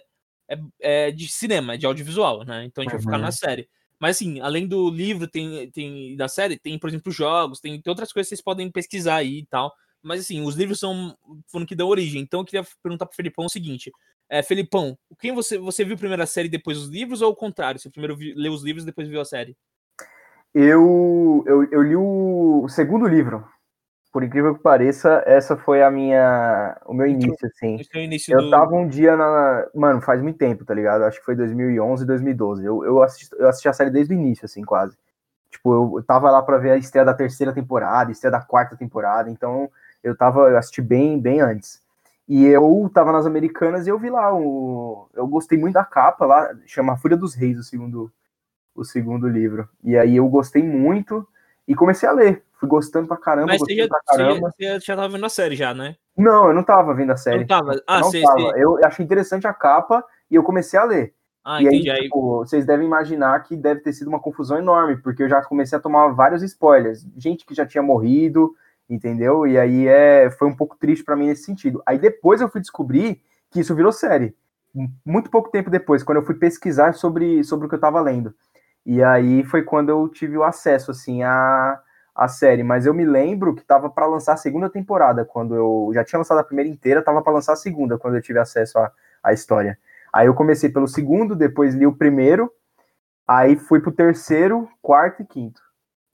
é, é de cinema, é de audiovisual, né? Então a gente uhum. vai ficar na série. Mas assim, além do livro tem, tem da série, tem, por exemplo, jogos, tem, tem outras coisas que vocês podem pesquisar aí e tal. Mas assim, os livros são foram que dão origem. Então eu queria perguntar pro Felipão o seguinte: é, Felipão, quem você, você viu primeiro a série depois os livros ou o contrário? Você primeiro viu, leu os livros e depois viu a série? Eu, eu, eu li o, o segundo livro. Por incrível que pareça, essa foi a minha, o meu então, início, assim. É início eu do... tava um dia na, mano, faz muito tempo, tá ligado? Acho que foi 2011, 2012. Eu, eu, assisti, eu assisti a série desde o início, assim, quase. Tipo, eu, tava lá para ver a estreia da terceira temporada, a estreia da quarta temporada, então eu tava, eu assisti bem, bem antes. E eu tava nas Americanas e eu vi lá, o, eu gostei muito da capa lá, chama Fúria dos Reis, o segundo, o segundo livro. E aí eu gostei muito e comecei a ler. Fui gostando pra caramba, Mas você já, pra caramba. Você já, já tava vendo a série já, né? Não, eu não tava vendo a série. Não tava? Ah, não tava. Eu achei interessante a capa e eu comecei a ler. Ah, e entendi. aí, tipo, vocês devem imaginar que deve ter sido uma confusão enorme, porque eu já comecei a tomar vários spoilers. Gente que já tinha morrido, entendeu? E aí é, foi um pouco triste para mim nesse sentido. Aí depois eu fui descobrir que isso virou série. Muito pouco tempo depois, quando eu fui pesquisar sobre, sobre o que eu estava lendo. E aí foi quando eu tive o acesso, assim, à, à série. Mas eu me lembro que estava para lançar a segunda temporada, quando eu já tinha lançado a primeira inteira, estava para lançar a segunda, quando eu tive acesso à, à história. Aí eu comecei pelo segundo, depois li o primeiro, aí fui pro terceiro, quarto e quinto.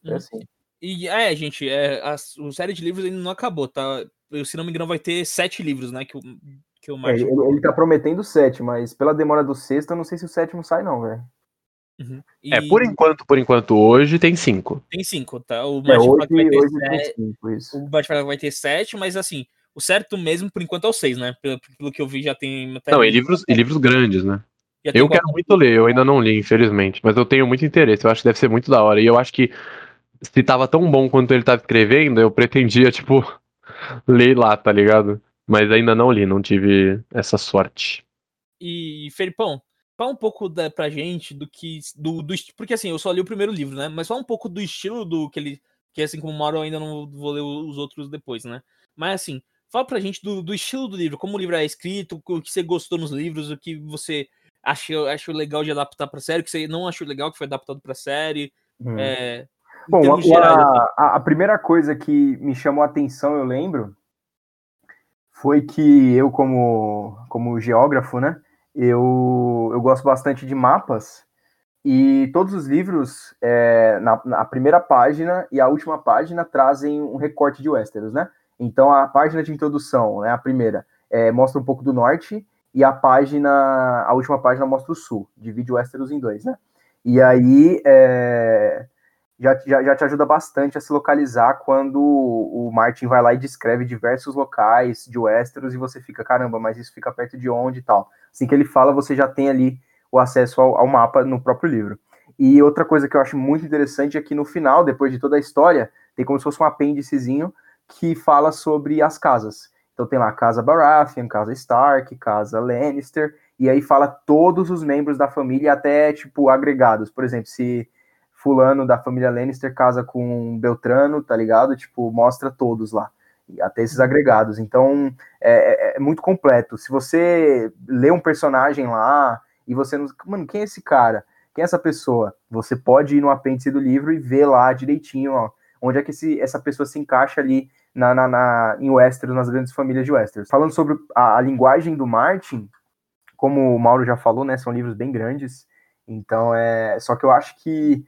É assim. E é, gente, é, a, a série de livros ainda não acabou, tá? Eu, se não me engano, vai ter sete livros, né? Que o, que o Martin... é, ele, ele tá prometendo sete, mas pela demora do sexto, eu não sei se o sétimo sai, não, velho. Uhum. E... É, por enquanto, por enquanto, hoje tem cinco. Tem cinco, tá? O Martin é, hoje, vai ter hoje sete, cinco, isso. O Martin vai ter sete, mas assim, o certo mesmo, por enquanto, é o seis, né? Pelo, pelo que eu vi, já tem. Não, e livros, e livros grandes, né? Eu quero muito ler, eu ainda não li, infelizmente, mas eu tenho muito interesse, eu acho que deve ser muito da hora. E eu acho que se tava tão bom quanto ele tava escrevendo, eu pretendia, tipo, ler lá, tá ligado? Mas ainda não li, não tive essa sorte. E, Felipão, fala um pouco da, pra gente do que. Do, do, porque assim, eu só li o primeiro livro, né? Mas fala um pouco do estilo do que ele. Que assim como o Mauro, eu ainda não vou ler os outros depois, né? Mas assim, fala pra gente do, do estilo do livro, como o livro é escrito, o que você gostou nos livros, o que você achou, achou legal de adaptar pra série, o que você não achou legal que foi adaptado pra série. Hum. É, Bom, a, assim. a, a, primeira coisa que me chamou a atenção, eu lembro, foi que eu, como, como geógrafo, né, eu, eu gosto bastante de mapas, e todos os livros, é, na, na, primeira página e a última página, trazem um recorte de Westeros, né? Então, a página de introdução, né, a primeira, é, mostra um pouco do norte, e a página, a última página mostra o sul, divide o Westeros em dois, né? E aí, é, já, já, já te ajuda bastante a se localizar quando o Martin vai lá e descreve diversos locais de Westeros e você fica, caramba, mas isso fica perto de onde e tal. Assim que ele fala, você já tem ali o acesso ao, ao mapa no próprio livro. E outra coisa que eu acho muito interessante é que no final, depois de toda a história, tem como se fosse um apêndicezinho que fala sobre as casas. Então tem lá casa Baratheon, casa Stark, casa Lannister, e aí fala todos os membros da família, até tipo agregados. Por exemplo, se fulano da família Lannister casa com Beltrano, tá ligado? Tipo, mostra todos lá, até esses agregados. Então, é, é, é muito completo. Se você lê um personagem lá e você não... Mano, quem é esse cara? Quem é essa pessoa? Você pode ir no apêndice do livro e ver lá direitinho, ó, onde é que esse, essa pessoa se encaixa ali na, na, na, em Westeros, nas grandes famílias de Westeros. Falando sobre a, a linguagem do Martin, como o Mauro já falou, né, são livros bem grandes, então é... Só que eu acho que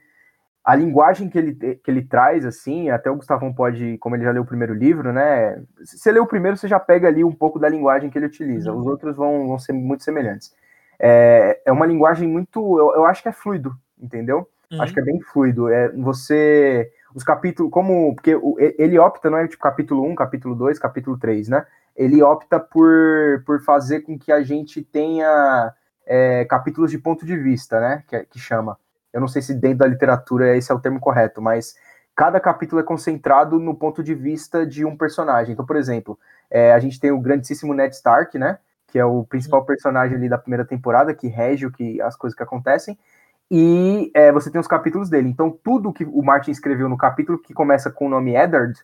a linguagem que ele, que ele traz, assim, até o Gustavão pode, como ele já leu o primeiro livro, né? Se você lê o primeiro, você já pega ali um pouco da linguagem que ele utiliza. Os outros vão, vão ser muito semelhantes. É, é uma linguagem muito. Eu, eu acho que é fluido, entendeu? Uhum. Acho que é bem fluido. É, você. Os capítulos, como. Porque ele opta, não é tipo capítulo 1, capítulo 2, capítulo 3, né? Ele opta por, por fazer com que a gente tenha é, capítulos de ponto de vista, né? Que, que chama eu não sei se dentro da literatura esse é o termo correto, mas cada capítulo é concentrado no ponto de vista de um personagem. Então, por exemplo, é, a gente tem o grandíssimo Ned Stark, né? Que é o principal uhum. personagem ali da primeira temporada, que rege o que, as coisas que acontecem. E é, você tem os capítulos dele. Então, tudo que o Martin escreveu no capítulo que começa com o nome Eddard,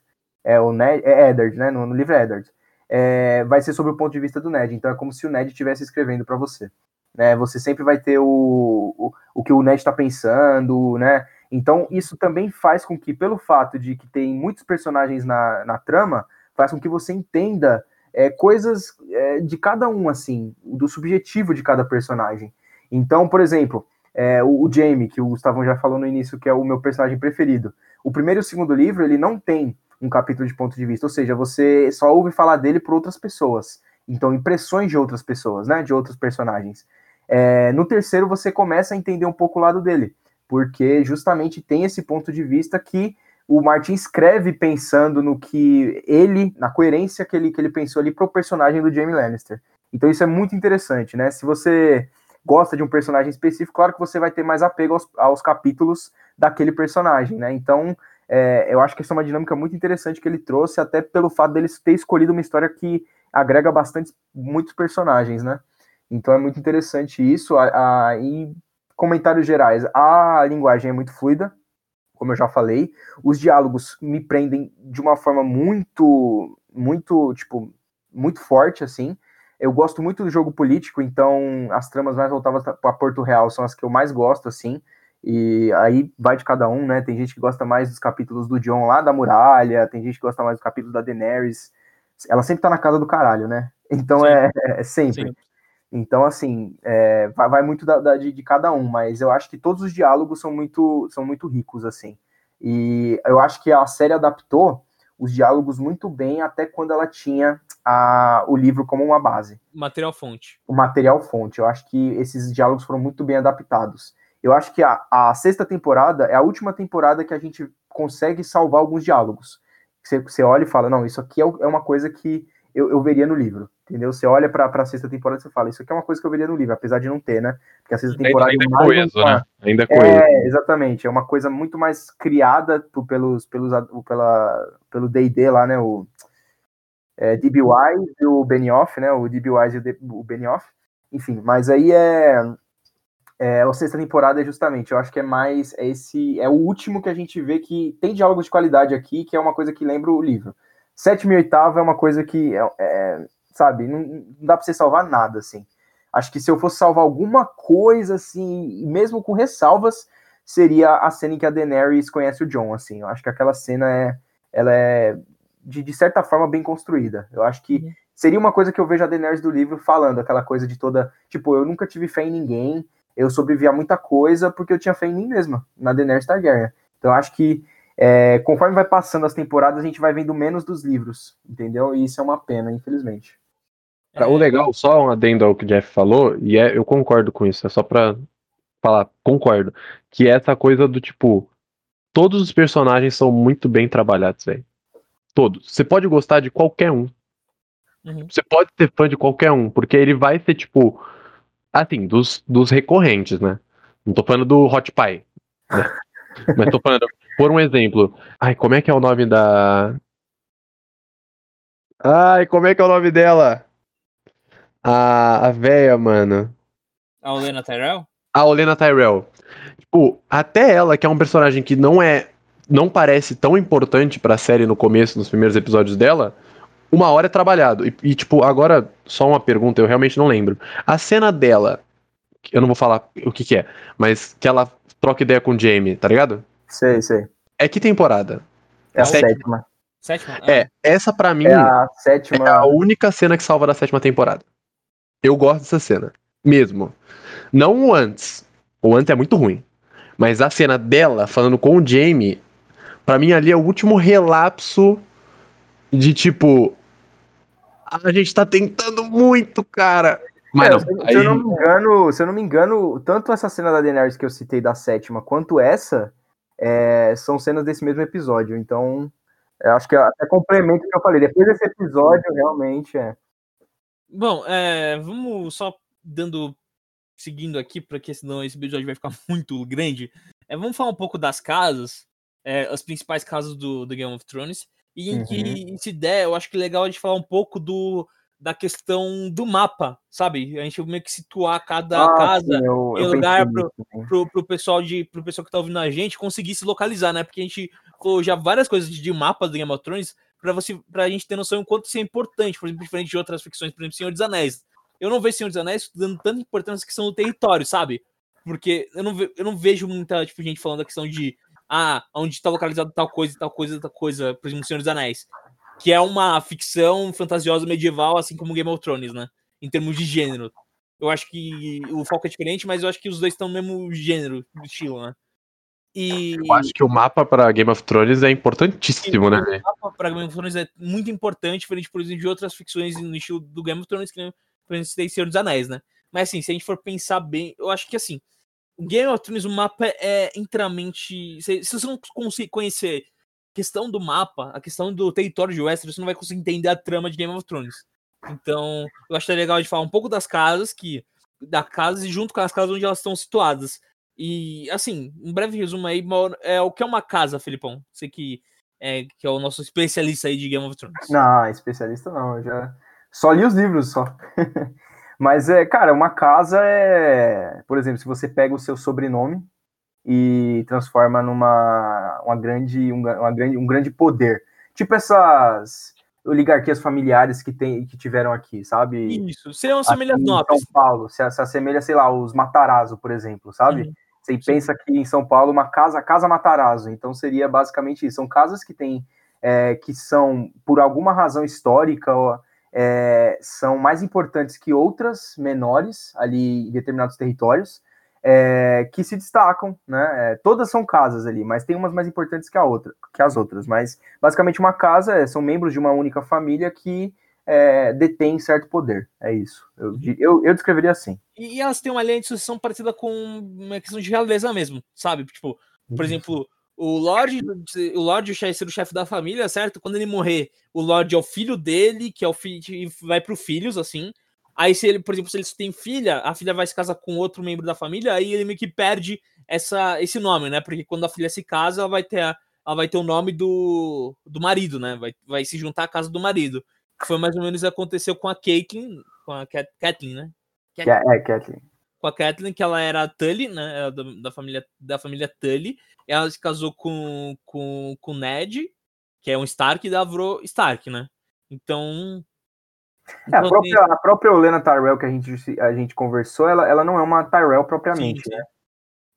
é o Ned, é Eddard, né? No, no livro é Eddard. É, vai ser sobre o ponto de vista do Ned. Então é como se o Ned estivesse escrevendo para você. Né? Você sempre vai ter o, o, o que o Ned está pensando, né? Então isso também faz com que, pelo fato de que tem muitos personagens na, na trama, faz com que você entenda é, coisas é, de cada um, assim, do subjetivo de cada personagem. Então, por exemplo, é, o, o Jamie, que o Gustavão já falou no início, que é o meu personagem preferido. O primeiro e o segundo livro, ele não tem um capítulo de ponto de vista, ou seja, você só ouve falar dele por outras pessoas. Então, impressões de outras pessoas, né? De outros personagens. É, no terceiro, você começa a entender um pouco o lado dele, porque justamente tem esse ponto de vista que o Martin escreve pensando no que ele, na coerência que ele, que ele pensou ali pro personagem do Jamie Lannister. Então isso é muito interessante, né? Se você gosta de um personagem específico, claro que você vai ter mais apego aos, aos capítulos daquele personagem, né? Então, é, eu acho que essa é uma dinâmica muito interessante que ele trouxe, até pelo fato dele ter escolhido uma história que agrega bastante muitos personagens, né? Então é muito interessante isso. A, a, em comentários gerais, a linguagem é muito fluida, como eu já falei. Os diálogos me prendem de uma forma muito, muito, tipo, muito forte, assim. Eu gosto muito do jogo político, então as tramas mais voltadas para Porto Real são as que eu mais gosto, assim. E aí vai de cada um, né? Tem gente que gosta mais dos capítulos do John lá da muralha, tem gente que gosta mais dos capítulos da Daenerys. Ela sempre tá na casa do caralho, né? Então é, é, sempre. Sim. Então, assim, é, vai, vai, muito da, da, de, de, cada um, mas eu acho que todos os diálogos são muito, são muito ricos, assim. E eu acho que a série adaptou os diálogos muito bem até quando ela tinha a, o livro como uma base. Material fonte. O material fonte. Eu acho que esses diálogos foram muito bem adaptados. Eu acho que a, a sexta temporada é a última temporada que a gente consegue salvar alguns diálogos. Você, você olha e fala, não, isso aqui é, é uma coisa que eu, eu veria no livro, entendeu? Você olha para a sexta temporada e você fala, isso aqui é uma coisa que eu veria no livro, apesar de não ter, né? Porque a sexta temporada ainda, ainda é coeso, uma... né? Ainda é coeso. É, exatamente, é uma coisa muito mais criada pelos, pelos, pela, pelo D&D lá, né? O é, D.B. Wise e o Benioff, né? O D.B. Wise e o Benioff. Enfim, mas aí é, é, a sexta temporada é justamente, eu acho que é mais é esse é o último que a gente vê que tem diálogos de qualidade aqui, que é uma coisa que lembra o livro. Sétimo e oitavo é uma coisa que é, é, sabe, não, não dá para você salvar nada assim. Acho que se eu fosse salvar alguma coisa assim, mesmo com ressalvas, seria a cena em que a Daenerys conhece o John, assim. Eu acho que aquela cena é ela é de, de certa forma bem construída. Eu acho que uhum. seria uma coisa que eu vejo a Daenerys do livro falando, aquela coisa de toda, tipo, eu nunca tive fé em ninguém, eu sobrevivi a muita coisa porque eu tinha fé em mim mesma, na Daenerys Targaryen. Então acho que é, conforme vai passando as temporadas, a gente vai vendo menos dos livros, entendeu? E isso é uma pena, infelizmente. O legal, só um adendo ao que o Jeff falou, e é, eu concordo com isso, é só pra falar, concordo, que é essa coisa do tipo, todos os personagens são muito bem trabalhados, velho. Todos. Você pode gostar de qualquer um. Uhum. Você pode ser fã de qualquer um, porque ele vai ser, tipo, Assim, dos, dos recorrentes, né? Não tô falando do Hot Pie. Né? Mas tô falando, por um exemplo. Ai, como é que é o nome da. Ai, como é que é o nome dela? A, a véia, mano. A Olena Tyrell? A Olena Tyrell. Tipo, até ela, que é um personagem que não é. Não parece tão importante pra série no começo, nos primeiros episódios dela, uma hora é trabalhado. E, e, tipo, agora, só uma pergunta, eu realmente não lembro. A cena dela, eu não vou falar o que, que é, mas que ela troca ideia com o Jamie, tá ligado? Sei, sei. É que temporada? É a sétima. Sétima? Ah. É, essa para mim é a, sétima... é a única cena que salva da sétima temporada. Eu gosto dessa cena. Mesmo. Não o antes. O antes é muito ruim. Mas a cena dela falando com o Jamie, para mim ali é o último relapso de tipo, a gente tá tentando muito, cara. Mas é, não, se, aí... eu não me engano, se eu não me engano, tanto essa cena da Daenerys que eu citei da sétima, quanto essa, é, são cenas desse mesmo episódio. Então, acho que até complemento o que eu falei. Depois desse episódio, realmente é. Bom, é, vamos só dando. Seguindo aqui, porque senão esse episódio vai ficar muito grande. É, vamos falar um pouco das casas, é, as principais casas do, do Game of Thrones. E uhum. que, se der, eu acho que é legal a gente falar um pouco do, da questão do mapa, sabe? A gente meio que situar cada ah, casa sim, eu, em lugar pro, pro, pro, pessoal de, pro pessoal que tá ouvindo a gente conseguir se localizar, né? Porque a gente falou já várias coisas de mapa do Game of Thrones, pra, você, pra gente ter noção do quanto isso é importante, por exemplo, diferente de outras ficções, por exemplo, Senhor dos Anéis. Eu não vejo Senhor dos Anéis dando tanta importância à questão do território, sabe? Porque eu não, ve- eu não vejo muita tipo, gente falando da questão de ah, onde está localizado tal coisa, tal coisa, tal coisa, por exemplo, Senhor dos Anéis. Que é uma ficção fantasiosa medieval, assim como Game of Thrones, né? Em termos de gênero. Eu acho que o foco é diferente, mas eu acho que os dois estão no mesmo gênero, do estilo, né? E Eu acho que o mapa pra Game of Thrones é importantíssimo, né? velho? mapa para Game of Thrones é muito importante, diferente, por exemplo, de outras ficções no estilo do Game of Thrones, que nem, por exemplo, tem Senhor dos Anéis, né? Mas assim, se a gente for pensar bem, eu acho que assim, o Game of Thrones, o mapa é inteiramente. Se, se você não conseguir conhecer questão do mapa, a questão do território de Westeros, você não vai conseguir entender a trama de Game of Thrones. Então, eu acharia legal de falar um pouco das casas, que da casa e junto com as casas onde elas estão situadas. E, assim, um breve resumo aí, é o que é uma casa, Felipão? Você que é, que é o nosso especialista aí de Game of Thrones. Não, especialista não, eu já só li os livros só. Mas é, cara, uma casa é, por exemplo, se você pega o seu sobrenome e transforma numa uma grande, um, uma grande, um grande poder, tipo essas oligarquias familiares que tem que tiveram aqui, sabe? Isso, seriam famílias nobres. São Paulo, se, se assemelha, sei lá, os Matarazzo, por exemplo, sabe? Uhum. Você pensa que em São Paulo uma casa, casa Matarazzo, então seria basicamente isso. São casas que têm, é, que são, por alguma razão histórica, ó, é, são mais importantes que outras menores ali em determinados territórios, é, que se destacam, né? É, todas são casas ali, mas tem umas mais importantes que, a outra, que as outras. Mas basicamente uma casa é, são membros de uma única família que é, detém certo poder. É isso. Eu, eu, eu descreveria assim. E, elas têm uma linha de sucessão parecida com uma questão de realeza mesmo, sabe? Tipo, por exemplo, o Lorde, o Lorde vai ser o chefe da família, certo? Quando ele morrer, o Lorde é o filho dele, que é o filho vai pro filhos, assim. Aí, se ele, por exemplo, se ele tem filha, a filha vai se casar com outro membro da família, aí ele meio que perde essa, esse nome, né? Porque quando a filha se casa, ela vai ter, a- ela vai ter o nome do, do marido, né? Vai, vai se juntar à casa do marido. Foi mais ou menos o que aconteceu com a Caitlyn, com a Cat, Catelyn, né? É, é, Kathleen. com a Kathleen, que ela era Tully, né? Era da, da família, da família Tully. Ela se casou com, com, com o Ned, que é um Stark, e da Avro Stark, né? Então. É, a, então, própria, a própria Olena Tyrell que a gente, a gente conversou, ela, ela não é uma Tyrell propriamente, Sim, sim. né?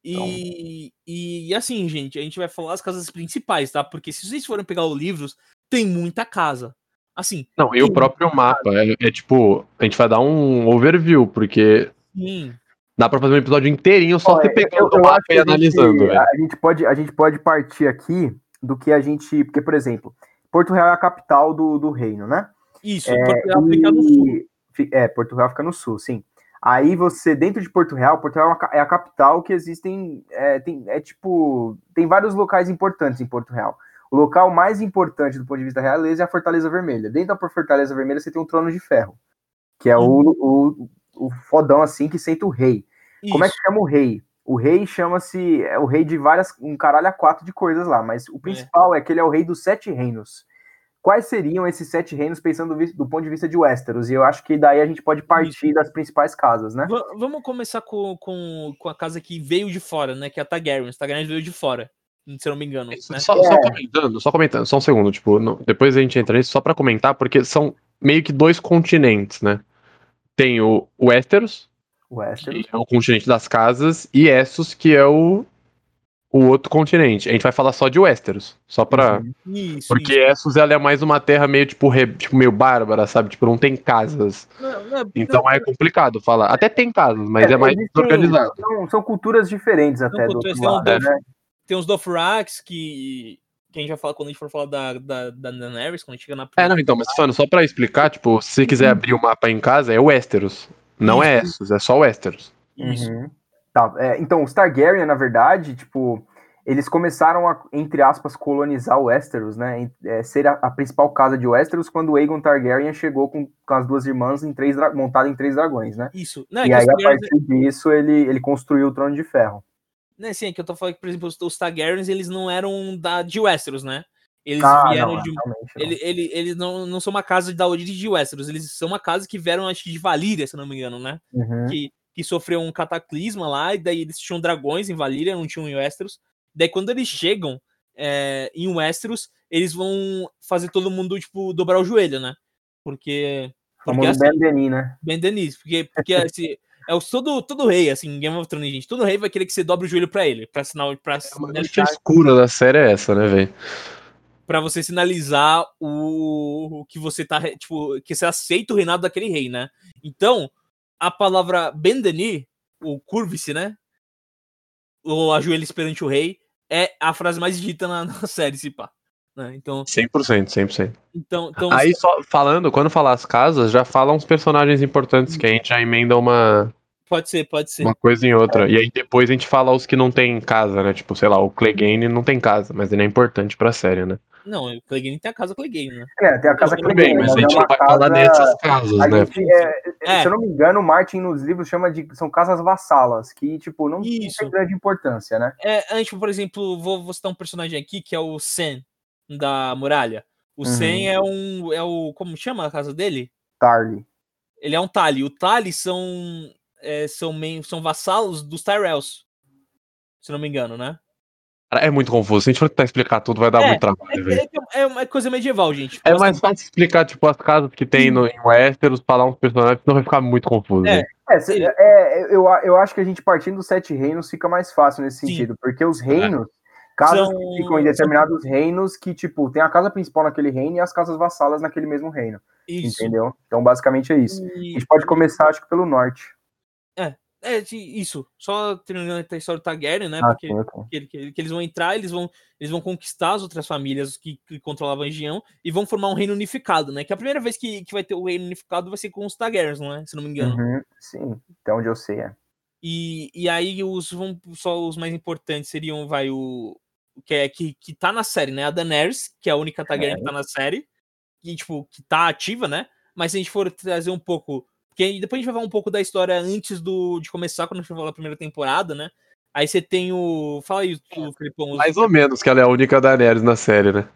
E, e assim, gente, a gente vai falar as casas principais, tá? Porque se vocês forem pegar os livros, tem muita casa. Assim, Não, e o próprio mapa é, é tipo, a gente vai dar um overview, porque sim. dá pra fazer um episódio inteirinho só você pegando o mapa e a gente- analisando, velho. A gente, pode, a gente pode partir aqui do que a gente. Porque, por exemplo, Porto Real é a capital do, do reino, né? Isso, porque ela fica no sul. É, Porto Real fica no sul, sim. Aí você, dentro de Porto Real, Porto Real é é a capital que existem. É, tem, é tipo. Tem vários locais importantes em Porto Real. O local mais importante do ponto de vista realeza é a Fortaleza Vermelha. Dentro da Fortaleza Vermelha você tem um trono de ferro, que é o, o, o fodão assim que senta o rei. Como é que Isso. chama o rei? O rei chama-se. É o rei de várias. Um caralho a quatro de coisas lá, mas o principal é. que ele é o rei dos sete reinos. Quais seriam esses sete reinos, pensando do, ponto de vista de Westeros? E eu acho que daí a gente pode partir das principais casas, né? Va- Vamos começar com, com, com a casa que veio de fora, né? Que é a Targaryen. Os Targaryen veio de fora, se eu não me engano. Né? Só, só É. comentando, só comentando, só um segundo, tipo, não- depois a gente entra nisso, só pra comentar, porque são meio que dois continentes, né? Tem o Westeros, Westeros. que é o continente das casas, e Essos, que é o, o outro continente. A gente vai falar só de Westeros, só pra... Uhum. Isso, Porque isso. Essos, ela é mais uma terra meio, tipo, re- tipo, meio bárbara, sabe? Tipo, não tem casas. Não, não, Então é complicado falar. Até tem casas, mas é, mais existem- desorganizado. São, são culturas diferentes até do culturas, outro tem um lado, né? Tem os Dothraks, que, que a gente vai falar quando a gente for falar da, da, da Daenerys, quando a gente chega na É, não, então, mas falando, só pra explicar, tipo, se você quiser abrir o mapa em casa, é Westeros. Não é Essos, é só Westeros. Isso. Uhum. Tá, é, então, os Targaryen, na verdade, tipo, eles começaram a, entre aspas, colonizar o Westeros, né? é, ser a, a principal casa de Westeros quando Aegon Targaryen chegou com, com as duas irmãs em três montado em três dragões, né? Isso. Não, é e aí, a partir disso, ele, ele construiu o Trono de Ferro. né, sim, é que eu tô falando que, por exemplo, os, os Targaryens, eles não eram da, de Westeros, né? Eles Ah, vieram não, de. não. Ele, ele, eles não, não são uma casa da origem de Westeros, eles são uma casa que vieram, acho que de Valíria, se não me engano, né? Uhum. que, que sofreu um cataclisma lá, e daí eles tinham dragões em Valíria, não tinham em Westeros. Daí quando eles chegam é, em Westeros, eles vão fazer todo mundo, tipo, dobrar o joelho, né? Porque. Porque Famoso assim, Ben Denis, né? Ben Denis, porque, porque assim, é o, todo, todo rei, assim, Game of Thrones, gente. Todo rei vai querer que você dobre o joelho pra ele, pra, sinal, pra, A sinalizar, escura da série é essa, né, velho? pra você sinalizar o, o que você tá, tipo, que você aceita o reinado daquele rei, né? Então, a palavra Ben Denis, o curve-se, né? O ajoelhe perante o rei, é a frase mais dita na, na série, se pá. Né? Então, 100%, 100%. então, então Aí só falando, quando falar as casas, já fala uns personagens importantes que a gente já emenda uma, pode ser, pode ser. uma coisa em outra. E aí depois a gente fala os que não tem casa, né? Tipo, sei lá, o Clegane não tem casa, mas ele é importante pra série, né? Não, o Clegane tem a casa Clegane, né? É, tem a casa Tudo bem, mas a gente é uma vai falar casa- nessas casas, A né? gente, é, É. Se eu não me engano, o Martin nos livros chama de. São casas vassalas, que, tipo, não, não Isso. tem grande importância, né? É, a gente, por exemplo, vou, vou citar um personagem aqui que é o Sen da muralha. O Uhum. Sen é um. É o. Como chama a casa dele? Tarly. Ele é um Tali. O Tali são. É, são, são vassalos dos Tyrells. Se não me engano, né? É muito confuso. Se a gente for tentar explicar tudo, vai dar É, muito É, trabalho, velho. é, é uma coisa medieval, gente. É mais assim, fácil explicar, tipo, as casas que tem no, em Westeros, falar uns personagens, senão vai ficar muito confuso. É. É, cê- é, eu, eu acho que a gente partindo dos sete reinos fica mais fácil nesse Sim. sentido, porque os reinos, casas São- que ficam em determinados reinos que, tipo, tem a casa principal naquele reino e as casas vassalas naquele mesmo reino, Isso. entendeu? Então, basicamente é isso. A E- gente pode começar, acho que pelo norte. É, de- isso. Só terminando a história do Targaryen, né? Ah, Porque que, que- que eles vão entrar, eles vão, eles vão conquistar as outras famílias que, que controlavam a região e vão formar um reino unificado, né? Que a primeira vez que, que vai ter o reino unificado vai ser com os Targaryens, não é? Se não me engano. Uhum, sim, até onde eu sei, é. E, e aí os vão só os mais importantes seriam vai o que é que, que tá na série, né? A Daenerys, que é a única Targaryen que tá na série, e tipo, que tá ativa, né? Mas se a gente for trazer um pouco, porque depois a gente vai falar um pouco da história antes do de começar quando a gente for falar da primeira temporada, né? Aí você tem o fala aí, o Felipão, os- Mais ou menos, que ela é a única Daenerys na série, né?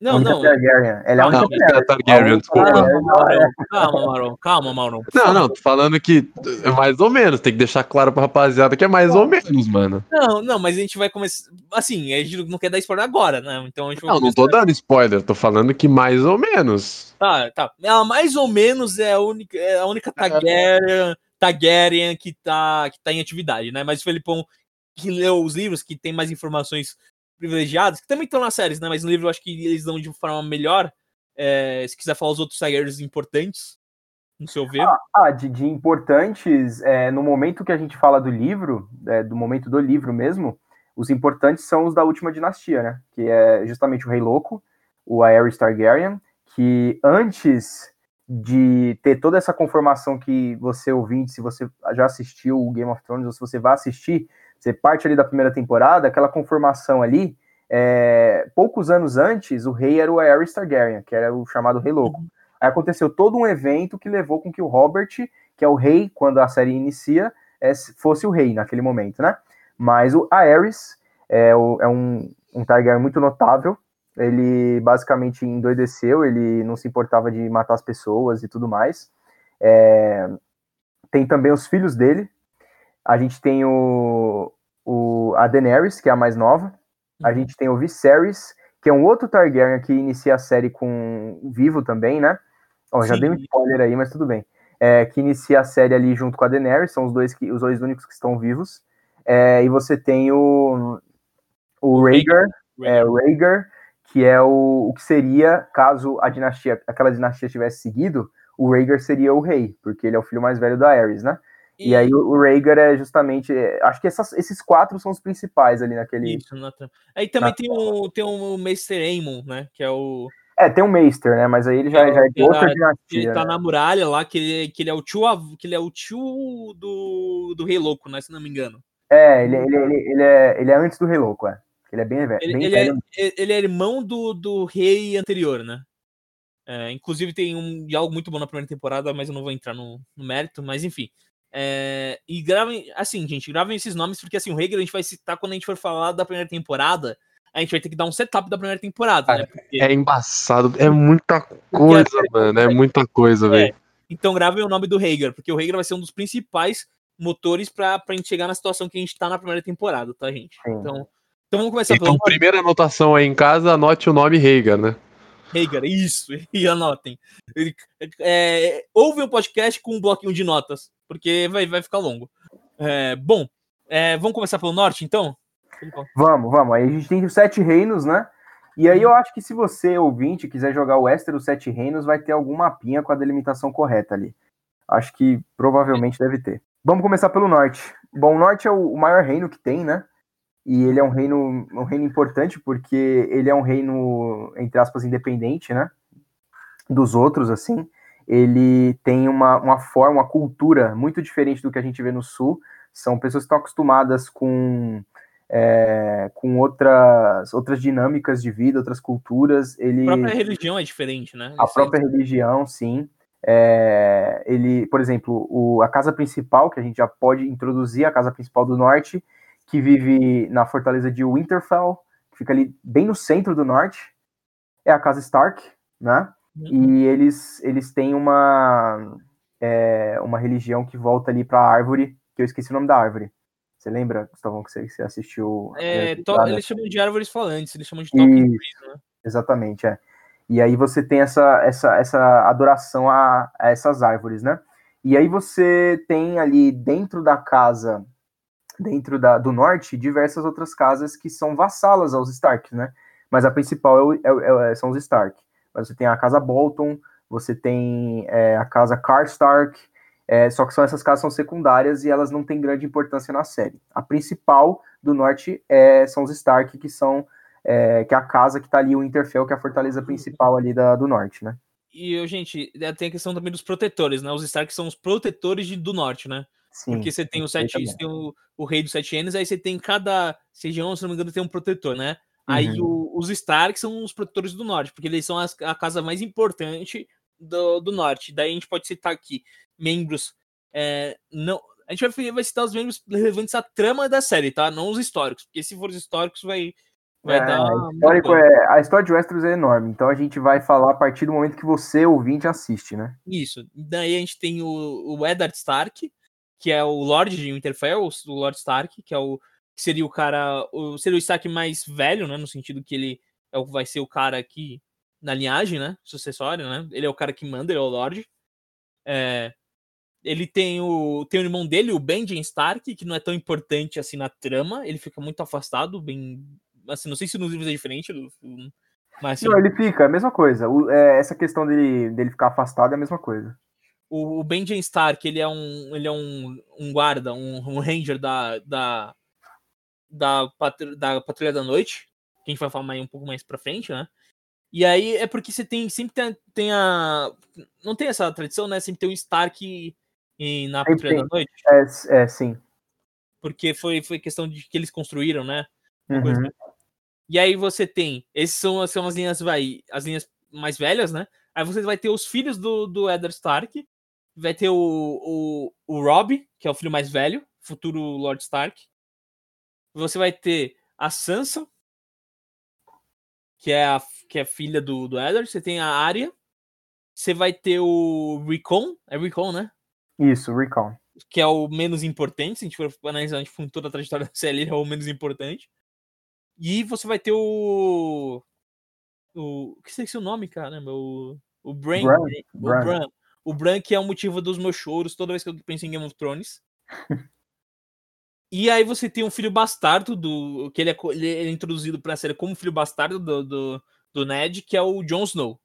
Não, não. Targaryen. Ela é a única Não, a única Targaryen, desculpa. Calma. Calma, Maurão. Calma, por Não, não, tô falando que é mais ou menos, tem que deixar claro pra rapaziada que é mais ou menos, mano. Não, não, mas a gente vai começar. Assim, a gente não quer dar spoiler agora, né? Então a gente vai Não, não começar- tô dando spoiler, tô falando que mais ou menos. Tá, tá. Ela mais ou menos é a única, é a única Targaryen, Targaryen que, tá, que tá em atividade, né? Mas o Felipão, que leu os livros, que tem mais informações privilegiadas, que também estão nas séries, né? Mas no livro eu acho que eles dão de forma melhor. é, se quiser falar os outros Targaryens importantes, no seu ver. Ah, de, de importantes, é, no momento que a gente fala do livro, é, do momento do livro mesmo, os importantes são os da última dinastia, né? Que é justamente o Rei Louco, o Aerys Targaryen, que antes de ter toda essa conformação que você ouvinte, se você já assistiu o Game of Thrones ou se você vai assistir, você parte ali da primeira temporada, aquela conformação ali, é, poucos anos antes, o rei era o Aerys Targaryen, que era o chamado Rei Louco. Aí aconteceu todo um evento que levou com que o Robert, que é o rei quando a série inicia, é, fosse o rei naquele momento, né? Mas o Aerys é, o- é um, um Targaryen muito notável. Ele basicamente endoideceu, ele não se importava de matar as pessoas e tudo mais. É, tem também os filhos dele. A gente tem o, o, a Daenerys, que é a mais nova. A gente tem o Viserys, que é um outro Targaryen que inicia a série com vivo também, né? Ó, já Sim. dei um spoiler aí, mas tudo bem. É, que inicia a série ali junto com a Daenerys, são os dois, que, os dois únicos que estão vivos. É, e você tem o, o Rhaegar, é, Rhaegar, que é o, o que seria, caso a dinastia, aquela dinastia tivesse seguido, o Rhaegar seria o rei, porque ele é o filho mais velho da Aerys, né? E, aí o, o Rhaegar é justamente, é, acho que essas- esses quatro são os principais ali naquele... Isso, na. Aí também na tem o, tem o Mr. Aemon, né? Que é o. É, tem um Meister, né? Mas aí ele já, É, já é de outra era- dinastia. Ele tá né? na muralha lá, que ele, que ele é o tio que ele é o tio do, do Rei Louco, né? Se não me engano. É, ele, ele, ele, ele é, ele é antes do Rei Louco, é. Ele é bem velho. Ele, bem ele é, velho. ele é irmão do, do rei anterior, né? É, inclusive tem um diálogo muito bom na primeira temporada, mas eu não vou entrar no, no mérito, mas enfim. É, e gravem, assim, gente, gravem esses nomes, porque assim, o Rhaegar a gente vai citar quando a gente for falar da primeira temporada. A gente vai ter que dar um setup da primeira temporada, né? Porque- É embaçado, é muita coisa, mano, é muita coisa, velho. Então gravem o nome do Rhaegar, porque o Rhaegar vai ser um dos principais motores pra, pra gente chegar na situação que a gente tá na primeira temporada, tá, gente? Sim. Então, Então vamos começar Então, pelo primeira anotação aí em casa, anote o nome Rhaegar, né? Rhaegar, isso, e anotem. É, ouve um podcast com um bloquinho de notas, porque vai, vai ficar longo. É, bom, é, vamos começar pelo norte, então? Vamos, vamos. Aí a gente tem os Sete Reinos, né? E aí eu acho que se você, ouvinte, quiser jogar o Westeros Sete Reinos, vai ter algum mapinha com a delimitação correta ali. Acho que provavelmente deve ter. Vamos começar pelo norte. Bom, o norte é o maior reino que tem, né? E ele é um reino, um reino importante porque ele é um reino, entre aspas, independente, né? Dos outros, assim. Ele tem uma, uma forma, uma cultura muito diferente do que a gente vê no sul. São pessoas que estão acostumadas com, é, com outras, outras dinâmicas de vida, outras culturas. Ele, A própria religião é diferente, né? a própria religião, sim. É, ele, por exemplo, o, a casa principal, que a gente já pode introduzir, a casa principal do norte, que vive na fortaleza de Winterfell, que fica ali bem no centro do norte, é a casa Stark, né? E eles, eles têm uma, é, uma religião que volta ali para a árvore, que eu esqueci o nome da árvore. Você lembra, Gustavão, que você, que você assistiu? É, primeira to- eles chamam de árvores falantes, eles chamam de trees, né? Exatamente, é. E aí você tem essa, essa, essa adoração a, a essas árvores, né? E aí você tem ali dentro da casa, dentro da, do norte, diversas outras casas que são vassalas aos Stark, né? Mas a principal é é o- é- são os Stark. Mas você tem a casa Bolton, você tem é, a casa Karstark, é, só que são essas casas são secundárias e elas não têm grande importância na série. A principal do norte é, são os Stark, que são é, que é a casa que tá ali, o Winterfell, que é a fortaleza principal ali da, do norte, né? E, gente, é, tem a questão também dos protetores, né? Os Stark são os protetores de- do norte, né? Sim. Porque você tem, os sete, você tem o, o rei dos sete anos, aí você tem cada região, se não me engano, tem um protetor, né? Aí Uhum. o- os Stark são os protetores do norte, porque eles são as- a casa mais importante do, do norte. Daí a gente pode citar aqui membros. é, não, a gente vai, vai citar os membros relevantes à trama da série, tá? Não os históricos, porque se for os históricos, vai, vai É, dar. muita Histórico é, a história de Westeros é enorme, então a gente vai falar a partir do momento que você, ouvinte, assiste, né? Isso. Daí a gente tem o, o Eddard Stark, que é o Lorde de Winterfell, o Lord Stark, que é o que seria o cara, o, seria o Stark mais velho, né, no sentido que ele é o, vai ser o cara aqui na linhagem, né, sucessório, né? Ele é o cara que manda, ele é o Lorde. É, ele tem o tem o irmão dele, o Benjen Stark, que não é tão importante assim na trama, ele fica muito afastado, bem assim, não sei se nos livros é diferente, do- mas assim, Não, ele fica, é a mesma coisa. O- é, essa questão dele, dele ficar afastado é a mesma coisa. O, o Benjen Stark, ele é um, ele é um, um guarda, um, um ranger da, da, da, patru- da Patrulha da Noite, que a gente vai falar mais, um pouco mais pra frente, né? E aí é porque você tem, sempre tem, tem a... Não tem essa tradição, né? Sempre tem um Stark em, na Sempre Patrulha tem. da Noite, É, é sim. porque foi, foi questão de que eles construíram, né? Uhum. assim. E aí você tem, esses são, são as linhas, vai, as linhas mais velhas, né? Aí você vai ter os filhos do, do Eddard Stark, vai ter o, o, o Robb, que é o filho mais velho, futuro Lord Stark. Você vai ter a Sansa, que é a, que é filha do, do Eddard. Você tem a Arya. Você vai ter o Rickon, é Rickon, né? Isso, Recon. que é o menos importante, se a gente for analisar tipo, toda a trajetória da série, ele é o menos importante. E você vai ter o. O. O que sei o nome, cara? O, o. Bran, né? O Bran. O Bran, que é o motivo dos meus choros toda vez que eu penso em Game of Thrones. e aí você tem um filho bastardo do. que ele é, co- ele é introduzido pra série como filho bastardo do, do, do Ned, que é o Jon Snow.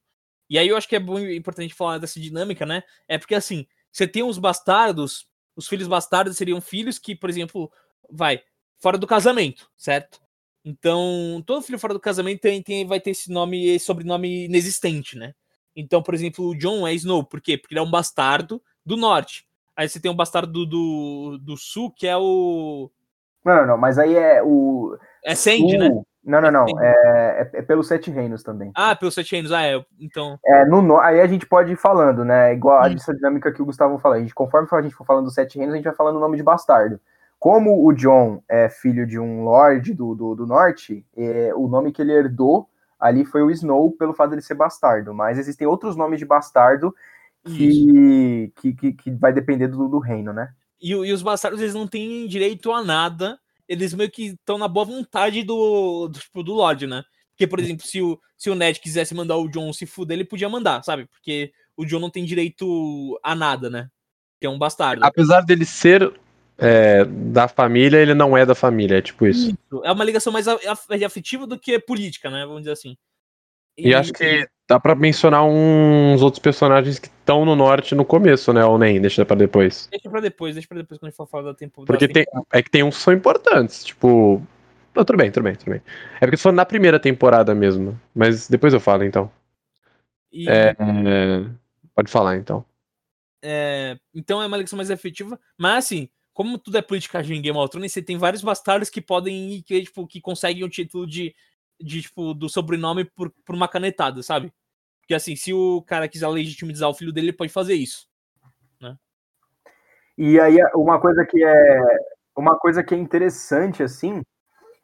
E aí eu acho que é bom, importante falar dessa dinâmica, né? É porque assim, você tem os bastardos, os filhos bastardos seriam filhos que, por exemplo, vai, fora do casamento, certo? Então, todo filho fora do casamento tem, tem- vai ter esse nome, esse sobrenome inexistente, né? Então, por exemplo, o John é Snow, por quê? Porque ele é um bastardo do norte. Aí você tem um bastardo do, do, do sul, que é o. Não, não, não, mas aí é o. É Sandy, o- né? Não, não, não. Sandy. É, é, é pelos Sete Reinos também. Ah, pelos sete anos. Ah, é. Então. É, no, aí a gente pode ir falando, né? Igual a dinâmica que o Gustavo falou. A gente, conforme a gente for falando dos Sete Reinos, a gente vai falando o nome de bastardo. Como o John é filho de um lord do, do, do norte, é, o nome que ele herdou ali foi o Snow, pelo fato dele ser bastardo. Mas existem outros nomes de bastardo que, que, que, que vai depender do, do reino, né? E, e os bastardos, eles não têm direito a nada eles meio que estão na boa vontade do, do, tipo, do Lorde, né? Porque, por exemplo, se o, se o Ned quisesse mandar o John se fuder, ele podia mandar, sabe? Porque o John não tem direito a nada, né? Que é um bastardo. Apesar dele ser é, da família, ele não é da família, é tipo isso. Isso. É uma ligação mais afetiva do que política, né? Vamos dizer assim. E, e acho que dá pra mencionar uns outros personagens que estão no norte no começo, né? Ou nem, deixa pra depois. Deixa pra depois, deixa pra depois quando a gente for falar do tempo. Porque tem, é que tem uns que são importantes, tipo. Não, tudo bem, tudo bem, tudo bem. É porque foi na primeira temporada mesmo. Mas depois eu falo, então. E... É, é, pode falar, então. É, então é uma ligação mais efetiva. Mas assim, como tudo é politicagem em Game of Thrones, você tem vários bastardos que podem ir, que, tipo, que conseguem o título de, de tipo, do sobrenome por, por uma canetada, sabe? Porque assim, se o cara quiser legitimizar o filho dele, ele pode fazer isso. Né? E aí, uma coisa que é uma coisa que é interessante, assim,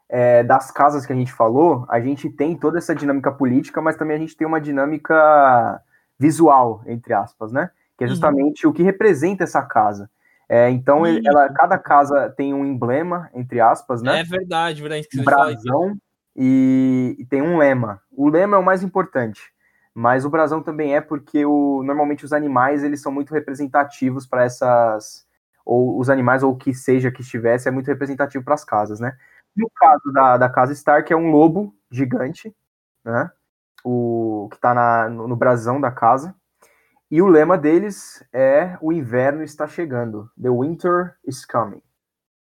é, das casas que a gente falou, a gente tem toda essa dinâmica política, mas também a gente tem uma dinâmica visual, entre aspas, né? Que é Uhum. justamente o que representa essa casa. É, então, ele- ela, cada casa tem um emblema, entre aspas, né? É verdade, verdade. um brasão e, e tem um lema. O lema é o mais importante, mas o brasão também é porque o, normalmente os animais eles são muito representativos para essas ou os animais ou o que seja que estivesse é muito representativo para as casas, né? No caso da, da casa Stark é um lobo gigante, né? O que está na, no, no brasão da casa. E o lema deles é o inverno está chegando. The winter is coming.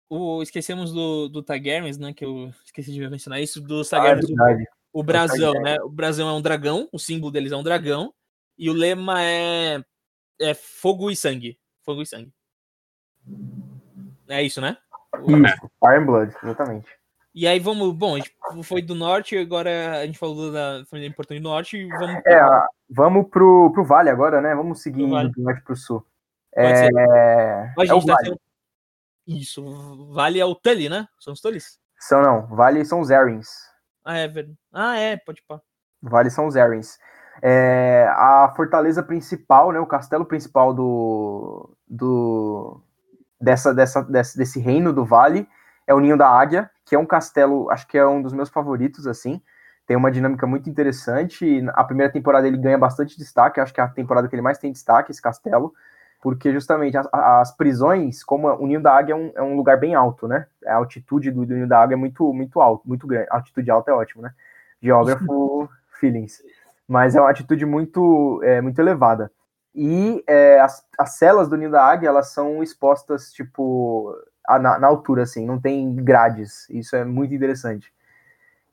O, esquecemos do, do Targaryens, né? Que eu esqueci de mencionar isso. Do Ah, é o- o brasão, Targaryen. né? O brasão é um dragão, o símbolo deles é um dragão. E o lema é, é fogo e sangue. Fogo e sangue. É isso, né? Isso, Fire and Blood, exatamente. E aí vamos. Bom, a gente foi do norte, agora a gente falou da família importante do norte e vamos. É, vamos pro, pro Vale agora, né? Vamos seguir Pro Vale. do norte pro sul. Pode É, é o tá Vale. sendo- Isso, Vale é o Tully, né? São os Tullys? São não, Vale são os Erins. Ah, é verdade. Ah, é, pode pá. Vale são os Erins. É, a fortaleza principal, né? O castelo principal do, do dessa, dessa, desse, desse reino do Vale é o Ninho da Águia, que é um castelo, acho que é um dos meus favoritos, assim. Tem uma dinâmica muito interessante. A primeira temporada ele ganha bastante destaque, acho que é a temporada que ele mais tem destaque, esse castelo, porque justamente as, as prisões, como o Ninho da Águia é um, é um lugar bem alto, né? A altitude do, do Ninho da Águia é muito, muito alto, muito grande. A altitude alta é ótimo, né? Geógrafo feelings. Mas é uma atitude muito, é, muito elevada. E é, as, as celas do Ninho da Águia, elas são expostas, tipo, na, na altura, assim, não tem grades. Isso é muito interessante.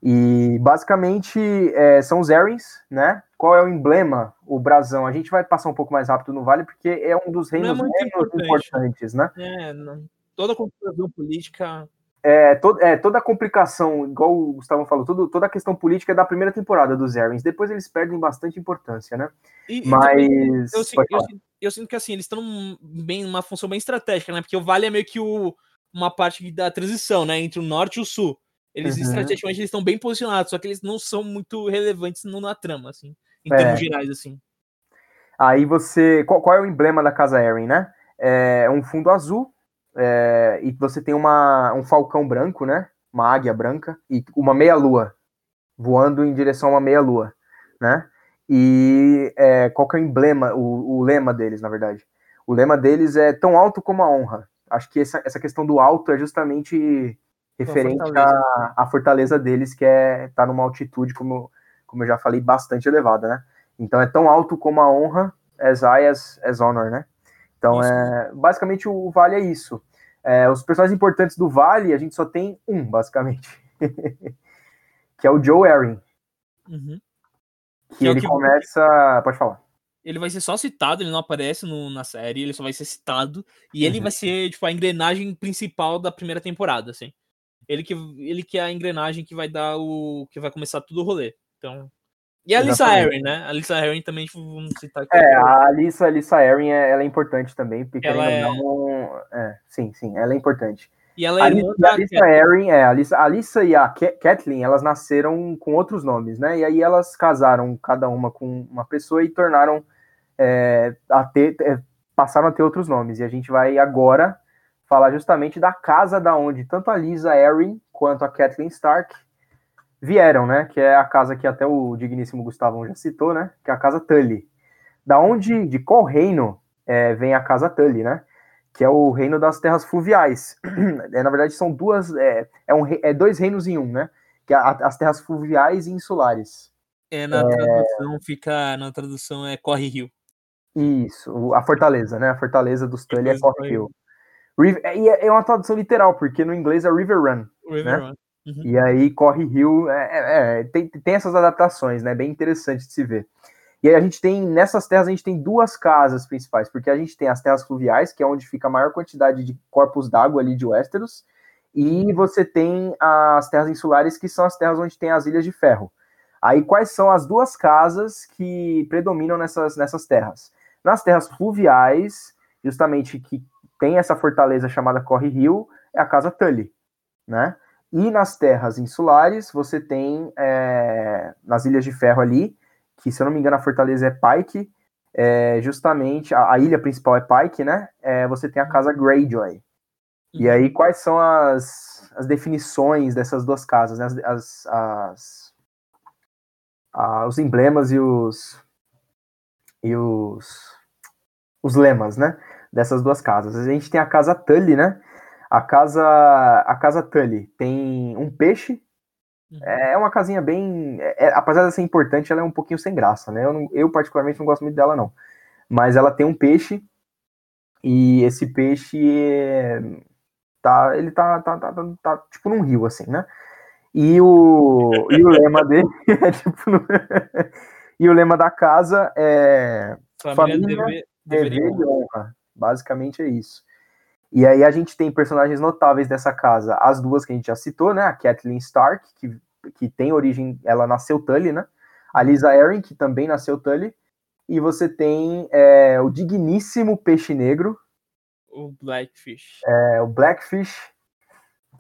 E, basicamente, é, são os Erins, né? Qual é o emblema? O brasão. A gente vai passar um pouco mais rápido no Vale, porque é um dos reinos muito menos importante. importantes, né? É, não- toda a configuração política. É, to- é, toda a complicação, igual o Gustavo falou, tudo, toda a questão política é da primeira temporada dos Erins. Depois eles perdem bastante importância, né? E, Mas. eu, eu sin- eu sinto que assim, eles estão bem numa função bem estratégica, né? Porque o Vale é meio que o, uma parte da transição, né? Entre o norte e o sul. Eles Uhum. estrategicamente eles estão bem posicionados, só que eles não são muito relevantes no- na trama, assim, em É. termos gerais, assim. Aí você. Qual, qual é o emblema da casa Erin, né? É um fundo azul, é, e você tem uma, um falcão branco, né? Uma águia branca, e uma meia-lua, voando em direção a uma meia-lua, né? E é, qual que é o emblema, o, o lema deles, na verdade? O lema deles é tão alto como a honra. Acho que essa, essa questão do alto é justamente referente fortaleza. à, à fortaleza deles, que é tá numa altitude, como, como eu já falei, bastante elevada, né? Então é tão alto como a honra, as high as, as honor, né? Então Isso. é basicamente o Vale é isso. É, os personagens importantes do Vale a gente só tem um, basicamente, que é o Joe Erin, Uhum. que Que é ele que- começa, pode falar. Ele vai ser só citado, ele não aparece no- na série, ele só vai ser citado. E ele Uhum. vai ser, tipo, a engrenagem principal da primeira temporada, assim. Ele que, ele que é a engrenagem que vai dar o. que vai começar tudo o rolê. Então. E a Lisa Exatamente. Erin, né? A Lisa Erin também, tipo, vamos citar aqui. É, a Alissa, a Alissa Erin é, ela é importante também, porque Ela ou não, é, sim, sim, ela é importante. E ela é A Alissa, a Alissa Erin, é, a Alissa, a Alissa e a Ka- Kathleen, elas nasceram com outros nomes, né? E aí elas casaram cada uma com uma pessoa e tornaram é, a ter, é, passaram a ter outros nomes. E a gente vai agora falar justamente da casa da onde tanto a Lisa Arryn quanto a Kathleen Stark vieram, né? Que é a casa que até o digníssimo Gustavão já citou, né? Que é a casa Tully. Da onde, de qual reino é, vem a casa Tully, né? Que é o reino das terras fluviais. É, na verdade, são duas, é, é, um, é dois reinos em um, né? Que é a, as terras fluviais e insulares. É, na tradução fica. Na tradução é Corre Rio. Isso, a fortaleza, né? A fortaleza dos Tully é Corre. River, é, e é é uma tradução literal, porque no inglês é River Run. River Né? Run. Uhum. E aí Corre Rio é, é- é, tem, tem essas adaptações, né? Bem interessante de se ver. E aí a gente tem, nessas terras, a gente tem duas casas principais, porque a gente tem as terras fluviais, que é onde fica a maior quantidade de corpos d'água ali de Westeros, e você tem as terras insulares, que são as terras onde tem as Ilhas de Ferro. Aí quais são as duas casas que predominam nessas, nessas terras? Nas terras fluviais, justamente que tem essa fortaleza chamada Corre Rio, é a casa Tully, né? E nas terras insulares, você tem é, nas Ilhas de Ferro ali, que se eu não me engano a fortaleza é Pike, é, justamente a, a ilha principal é Pike, né? É, você tem a casa Greyjoy. E aí, quais são as, as definições dessas duas casas, né? As, as- as- a- os emblemas e os e os os lemas, né? Dessas duas casas. A gente tem a casa Tully, né? A casa a casa Tully tem um peixe. É uma casinha bem, é- é- apesar de ser importante, ela é um pouquinho sem graça, né? Eu, não- eu particularmente não gosto muito dela não. Mas ela tem um peixe e esse peixe é, tá, ele tá, tá, tá, tá, tá tipo num rio, assim, né? E o, e o lema dele é tipo. no- e o lema da casa é Família, Família, deve- dever deveria. e honra. Basicamente é isso. E aí a gente tem personagens notáveis dessa casa. As duas que a gente já citou, né? A Kathleen Stark, que, que tem origem. Ela nasceu Tully, né? A Lisa Arryn, que também nasceu Tully. E você tem é, o digníssimo Peixe Negro, O Blackfish. é, o Blackfish,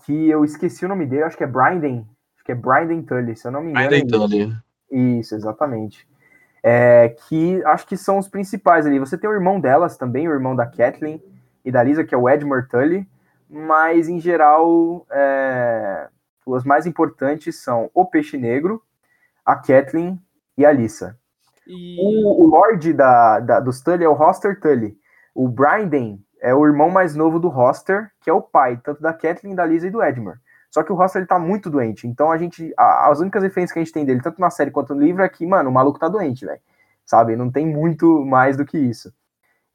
que eu esqueci o nome dele, acho que é Bryden. Acho que é Bryden Tully, se eu não me engano. Isso. ali. Isso, exatamente. É, que acho que são os principais ali. Você tem o irmão delas também, o irmão da Kathleen e da Lisa, que é o Edmure Tully, mas em geral é, os mais importantes são o Peixe Negro, a Kathleen e a Lisa. E O, o Lorde da, da- dos Tully é o Hoster Tully. O Bryden é o irmão mais novo do Hoster, que é o pai, tanto da Kathleen, da Lisa e do Edmure. Só que o Hoster ele tá muito doente. Então a gente. a- as únicas referências que a gente tem dele, tanto na série quanto no livro, é que, mano, o maluco tá doente, velho. Sabe? Não tem muito mais do que isso.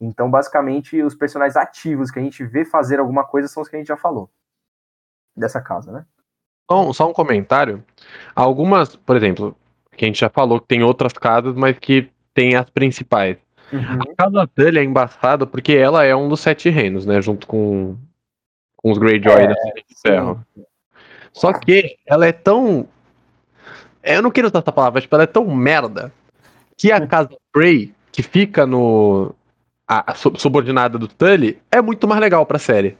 Então, basicamente, os personagens ativos que a gente vê fazer alguma coisa são os que a gente já falou. Dessa casa, né? Só, só um comentário. Algumas, por exemplo, que a gente já falou que tem outras casas, mas que tem as principais. A casa Tully é embaçada porque ela é um dos sete reinos, né? Junto com, com os Greyjoy É, da Cidade de Ferro. Só que ela é tão. Eu não quero usar essa palavra, mas tipo, ela é tão merda que a casa Frey, que fica no. A, a sub- subordinada do Tully, é muito mais legal pra série.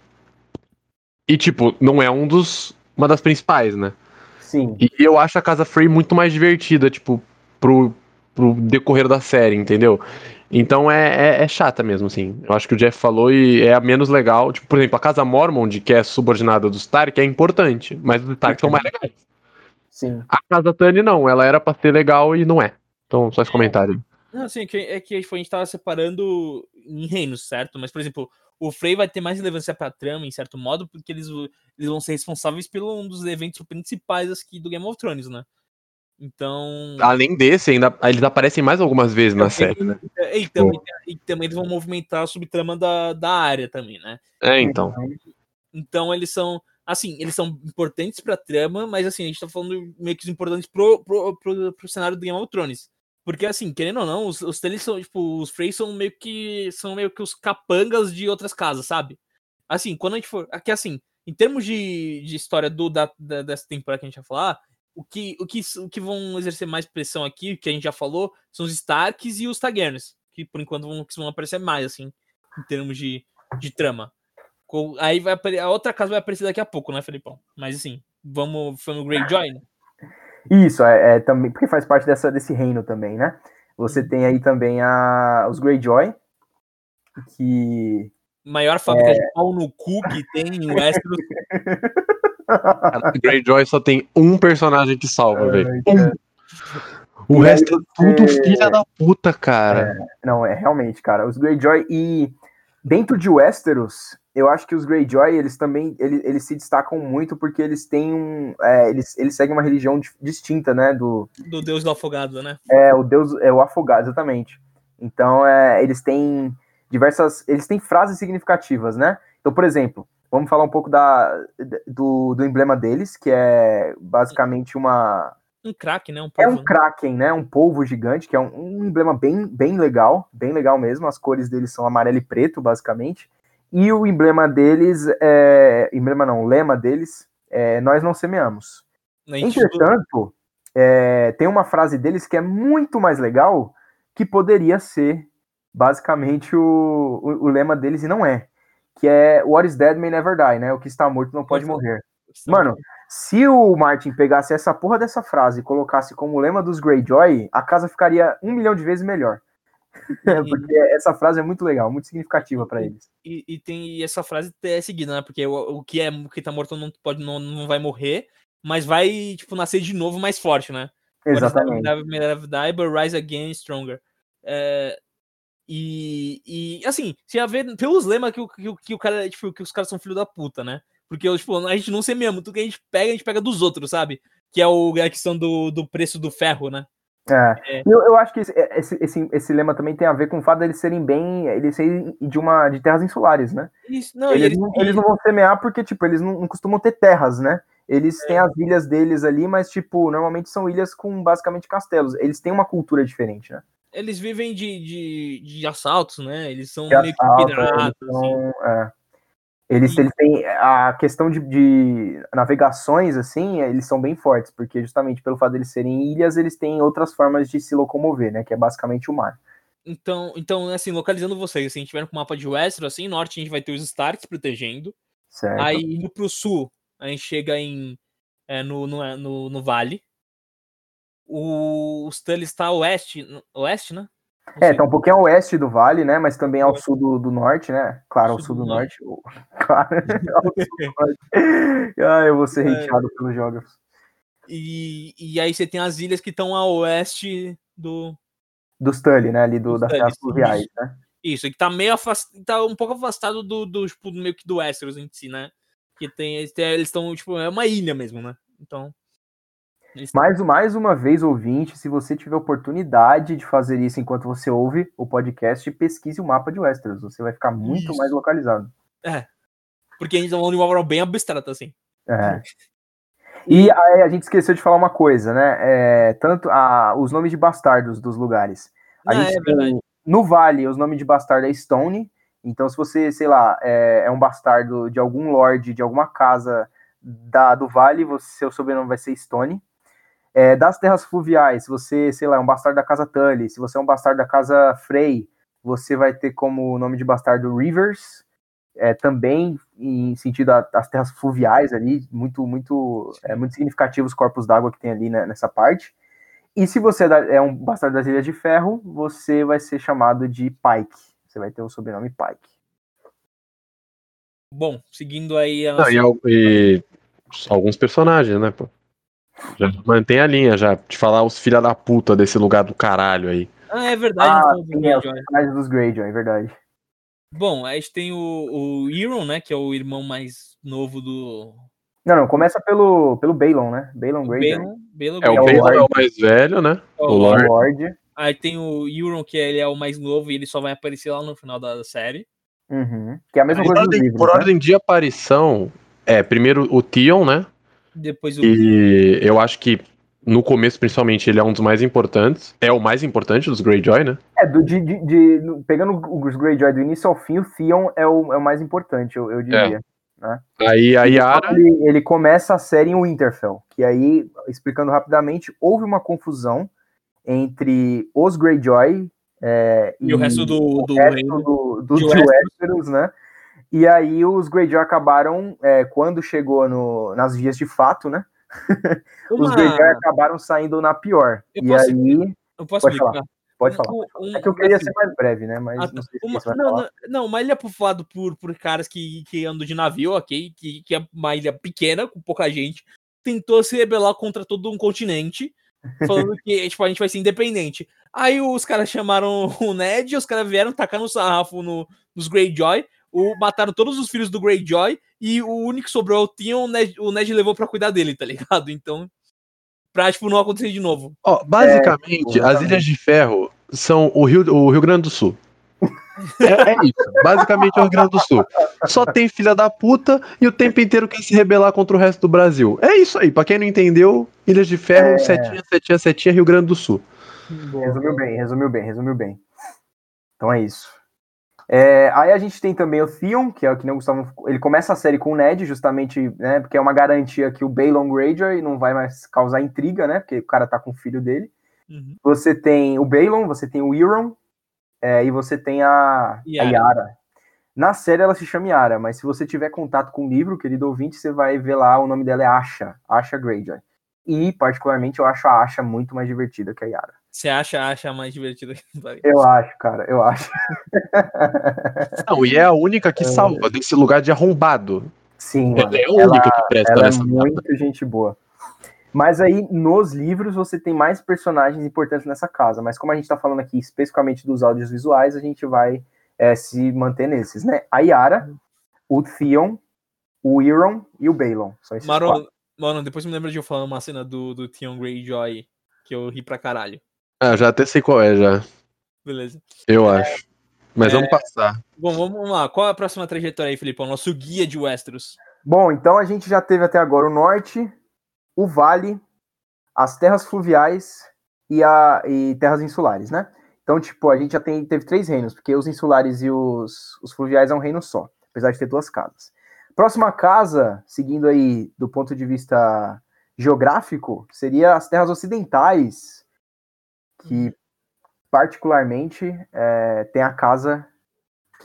E, tipo, não é um dos. Uma das principais, né? Sim. E eu acho a Casa Frey muito mais divertida, tipo, pro, pro decorrer da série, entendeu? Então é, é, é chata mesmo, assim. Eu acho que o Jeff falou e é a menos legal. Tipo, por exemplo, a Casa Mormont, que é subordinada dos Stark, é importante, mas os Stark são mais legais. Sim. A Casa Tani não, ela era pra ser legal e não é. Então, só esse comentário. Não, assim, é que, é que tipo, a gente tava separando em reinos, certo? Mas, por exemplo, o Frey vai ter mais relevância pra trama, em certo modo, porque eles, eles vão ser responsáveis pelo um dos eventos principais aqui do Game of Thrones, né? Então. Além desse, ainda eles aparecem mais algumas vezes na série, né? E, e também, e também eles vão movimentar a subtrama da, da área também, né? É, então. Então eles são. Assim, eles são importantes pra trama, mas assim, a gente tá falando meio que os importantes pro, pro, pro, pro cenário do Game of Thrones. Porque, assim, querendo ou não, os, os Teles são, tipo, os Freys são meio que. são meio que os capangas de outras casas, sabe? Assim, quando a gente for. Aqui, assim, em termos de, de história do, da, da- dessa temporada que a gente vai falar, o que, o, que, o que vão exercer mais pressão aqui, que a gente já falou, são os Starks e os Targaryens. Que por enquanto vão, vão aparecer mais, assim, em termos de, de trama. Aí vai a outra casa vai aparecer daqui a pouco, né, Felipão? Mas assim, vamos. Foi no Greyjoy, né? Isso, é, é também, porque faz parte dessa, desse reino também, né? Você tem aí também a, os Greyjoy, que Maior fábrica de pau no cu que tem em Westeros. Greyjoy só tem um personagem que salva, velho. Um. O E resto é tudo filha da puta, cara. Não, é realmente, cara. Os Greyjoy e dentro de Westeros, eu acho que os Greyjoy, eles também, eles, eles se destacam muito porque eles têm um, é, eles, eles seguem uma religião di- distinta, né, do, do Deus do Afogado, né? é, o Deus, é o afogado, exatamente. Então, é, eles têm diversas, eles têm frases significativas, né? Então, por exemplo, vamos falar um pouco da, do, do emblema deles, que é basicamente uma, Um craque, né? Um é povo, um kraken, né? Um polvo gigante, que é um, um emblema bem, bem legal, bem legal mesmo. As cores deles são amarelo e preto, basicamente. E o emblema deles é. Emblema não, o lema deles é Nós não semeamos. A gente- Entretanto, é, tem uma frase deles que é muito mais legal, que poderia ser basicamente o, o, o lema deles, e não é. Que é What is dead may never die, né? O que está morto não pode morrer. Mano, se o Martin pegasse essa porra dessa frase e colocasse como lema dos Greyjoy, a casa ficaria um milhão de vezes melhor. Porque essa frase é muito legal, muito significativa pra eles. E, e tem e essa frase é seguida, né? Porque o, o que é o que tá morto não pode não, não vai morrer, mas vai tipo nascer de novo mais forte, né? Exatamente. Die, but rise again stronger. É, e, e assim, se a ver pelos lemas que, que, que o cara, tipo, que os caras são filho da puta, né? Porque tipo, a gente não semeia muito, tudo que a gente pega, a gente pega dos outros, sabe? Que é o, a questão do, do preço do ferro, né? É. É. Eu, eu acho que esse, esse, esse, esse lema também tem a ver com o fato deles serem bem. Eles serem de uma de terras insulares, né? Isso, não, eles, eles- não, eles não vão semear porque, tipo, eles não, não costumam ter terras, né? Eles É. têm as ilhas deles ali, mas, tipo, normalmente são ilhas com basicamente castelos. Eles têm uma cultura diferente, né? eles vivem de, de, de assaltos, né? Eles são De meio que assalto, piratas, eles assim. são, é. Eles, eles têm a questão de, de navegações, assim, eles são bem fortes, porque justamente pelo fato deles serem ilhas, eles têm outras formas de se locomover, né? Que é basicamente o mar. Então, então, assim, localizando vocês, assim, a gente tiver com o mapa de Westeros, assim, norte a gente vai ter os Starks protegendo. Certo? Aí indo pro sul, a gente chega em é, no, no, no, no vale. O, os Tully está oeste, no- oeste, né? É, tá um pouquinho ao oeste do vale, né? Mas também ao sul do, do norte, né? Claro, ao sul do norte. Claro, ao sul do norte. Ah, eu vou ser É. hateado pelos geógrafos. E, e aí você tem as ilhas que estão a oeste do. Dos Tully, né? Ali do, das terras fluviais, né? Isso, que tá meio afastado. Tá um pouco afastado do, do tipo, meio que do Westeros em si, né? Que tem. Eles estão, tipo, é uma ilha mesmo, né? Então. Mais, mais uma vez, ouvinte, se você tiver oportunidade de fazer isso enquanto você ouve o podcast, pesquise o mapa de Westeros. Você vai ficar muito Isso. mais localizado. Porque a gente tá falando de uma obra bem abstrata, assim. É. E aí, a gente esqueceu de falar uma coisa, né? É, tanto a, os nomes de bastardos dos lugares. A Ah, gente é tem, no Vale, os nomes de bastardo é Stone. Então, se você, sei lá, é, é um bastardo de algum lord, de alguma casa da, do Vale, você, seu sobrenome vai ser Stone. É, das terras fluviais, se você, sei lá, é um bastardo da casa Tully, se você é um bastardo da casa Frey, você vai ter como nome de bastardo Rivers, é, também em sentido às terras fluviais ali, muito, muito, é, muito significativo os corpos d'água que tem ali né, nessa parte. E se você é da- é um bastardo das Ilhas de Ferro, você vai ser chamado de Pike. Você vai ter o sobrenome Pike. Bom, seguindo aí a Não, nossa. e, e alguns personagens, né, pô? Já mantém a linha, já, de falar os filha da puta desse lugar do caralho aí. Ah, é verdade. Ah, então, sim, é, os personagens dos Greyjoy, é verdade. Bom, a gente tem o, o Euron, né? Que é o irmão mais novo do. Não, não, começa pelo, pelo Balon, né? Balon Greyjoy. Balon. Balon É, o. Balon é o mais velho, né? É o o Lorde. Lorde. Aí tem o Euron, que ele é o mais novo e ele só vai aparecer lá no final da série. Uhum. Que é a mesma Por coisa ordem, livros, por né? ordem de aparição, é primeiro o Tion, né? Depois o. E eu acho que no começo, principalmente, ele é um dos mais importantes. É o mais importante dos Greyjoy, né? É, do, de, de, de- pegando os Greyjoy do início ao fim, o Theon é o, é o mais importante, eu, eu diria. Aí a Yara. Ele, ele começa a série em Winterfell, que aí, explicando rapidamente, houve uma confusão entre os Greyjoy é, E o resto do, do resto do, do, Westeros. Westeros, né? E aí os Greyjoy acabaram, é, quando chegou no, nas vias de fato, né? Os Greyjoy acabaram saindo na pior. Eu e posso- aí, Eu posso Pode explicar? Pode falar. Um- É que eu queria assim, ser mais breve, né? Mas não sei se Uma- você vai não, falar. não, não, uma ilha povoada por, por caras que, que andam de navio, ok? Que, que é uma ilha pequena, com pouca gente. Tentou se rebelar contra todo um continente, falando que tipo, a gente vai ser independente. Aí os caras chamaram o Ned, os caras vieram tacar no sarrafo no, nos Greyjoy, o, mataram todos os filhos do Greyjoy, e o único que sobrou é o Theon, o Ned, o Ned levou pra cuidar dele, tá ligado? Então, pra tipo, não acontecer de novo. Ó, basicamente, as exatamente. Ilhas de Ferro são o Rio, o Rio Grande do Sul. É, é isso. Basicamente é o Rio Grande do Sul. Só tem filha da puta e o tempo inteiro quer se rebelar contra o resto do Brasil. É isso aí. Pra quem não entendeu, Ilhas de Ferro, É. setinha, setinha, setinha, Rio Grande do Sul. Resumiu bem, resumiu bem, resumiu bem. Então é isso. É, aí a gente tem também o Theon, que é o que nem o Gustavo. Ele começa a série com o Ned, justamente, né? Porque é uma garantia que o Balon Greyjoy não vai mais causar intriga, né? Porque o cara tá com o filho dele. Uhum. Você tem o Balon, você tem o Euron, é, e você tem a, Yara. a Yara. Na série ela se chama Yara, mas se você tiver contato com o livro, querido ouvinte, você vai ver lá, o nome dela é Asha, Asha Greyjoy. E, particularmente, eu acho a Asha muito mais divertida que a Yara. Você acha, acha mais divertido que Eu acho, cara, eu acho. Não, e é a única que salva desse lugar de arrombado. Sim, mano. Ela é a única que presta Ela é nessa muito gente boa. Mas aí, nos livros, você tem mais personagens importantes nessa casa. Mas como a gente tá falando aqui especificamente dos áudios visuais, a gente vai é, se manter nesses, né? A Yara, o Theon, o Euron e o Balon. São esses quatro. Mano, mano, depois me lembra de eu falando uma cena do, do Theon Greyjoy que eu ri pra caralho. Ah, já até sei qual é, já. Beleza. Eu acho. Mas É. vamos passar. Bom, vamos lá. Qual é a próxima trajetória aí, Filipão? Nosso guia de Westeros. Bom, então a gente já teve até agora o norte, o vale, as terras fluviais e, a, e terras insulares, né? Então, tipo, a gente já tem, teve três reinos, porque os insulares e os, os fluviais é um reino só, apesar de ter duas casas. Próxima casa, seguindo aí do ponto de vista geográfico, seria as terras ocidentais, que particularmente é, tem a casa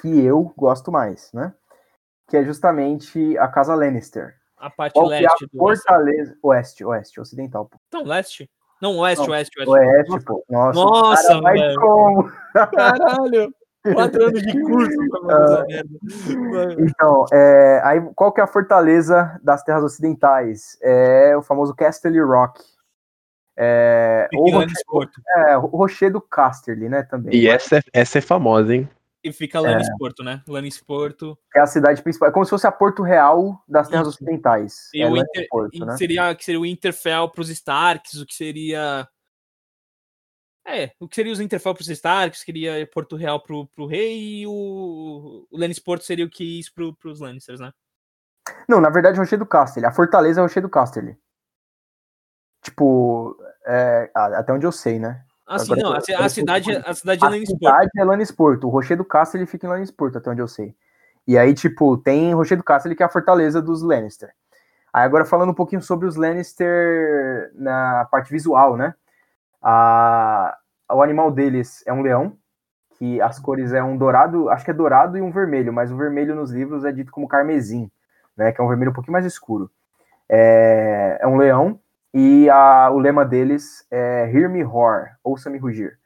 que eu gosto mais, né? Que é justamente a casa Lannister. A parte Qual é a leste do Westeros. fortaleza? Oeste, oeste, ocidental. Pô. Não, leste? Não, oeste, Não, oeste, oeste. Oeste, pô. Nossa, Nossa, cara, velho. como? Caralho! Quatro anos de curso. Mano. Então, é, aí, qual que é a fortaleza das terras ocidentais? É o famoso Castle Rock. É, ou Fica lá Roche- nesse porto. é, o Rochedo Casterly, né, também. E essa é, essa é famosa, hein? E fica lá nesse porto, né? Lannisporto. É a cidade principal. É como se fosse a Porto Real das terras Isso. ocidentais. E é o Inter, e né? seria, que seria o Interfell pros Starks, o que seria. É, o que seria os Interfell pros Starks, seria Porto Real pro, pro rei, e o, o Lannisport seria o que isso pro, pros Lannisters, né? Não, na verdade, Rochedo Casterly. A fortaleza é Rochedo Casterly. Tipo, é, a- até onde eu sei, né? Assim, Agora não, a, ci- eu a tô cidade, a cidade é A Lannisport. cidade é Lannisport. O Rochedo Casterly fica em Lannisport, até onde eu sei. E aí, tipo, tem Rochedo Casterly, que é a fortaleza dos Lannister. Aí agora falando um pouquinho sobre os Lannister na parte visual, né? A, o animal deles é um leão, que as cores é um dourado, acho que é dourado e um vermelho, mas o vermelho nos livros é dito como carmesim, né? Que é um vermelho um pouquinho mais escuro. É, é um leão, e a- o lema deles é Hear me roar, ouça-me rugir.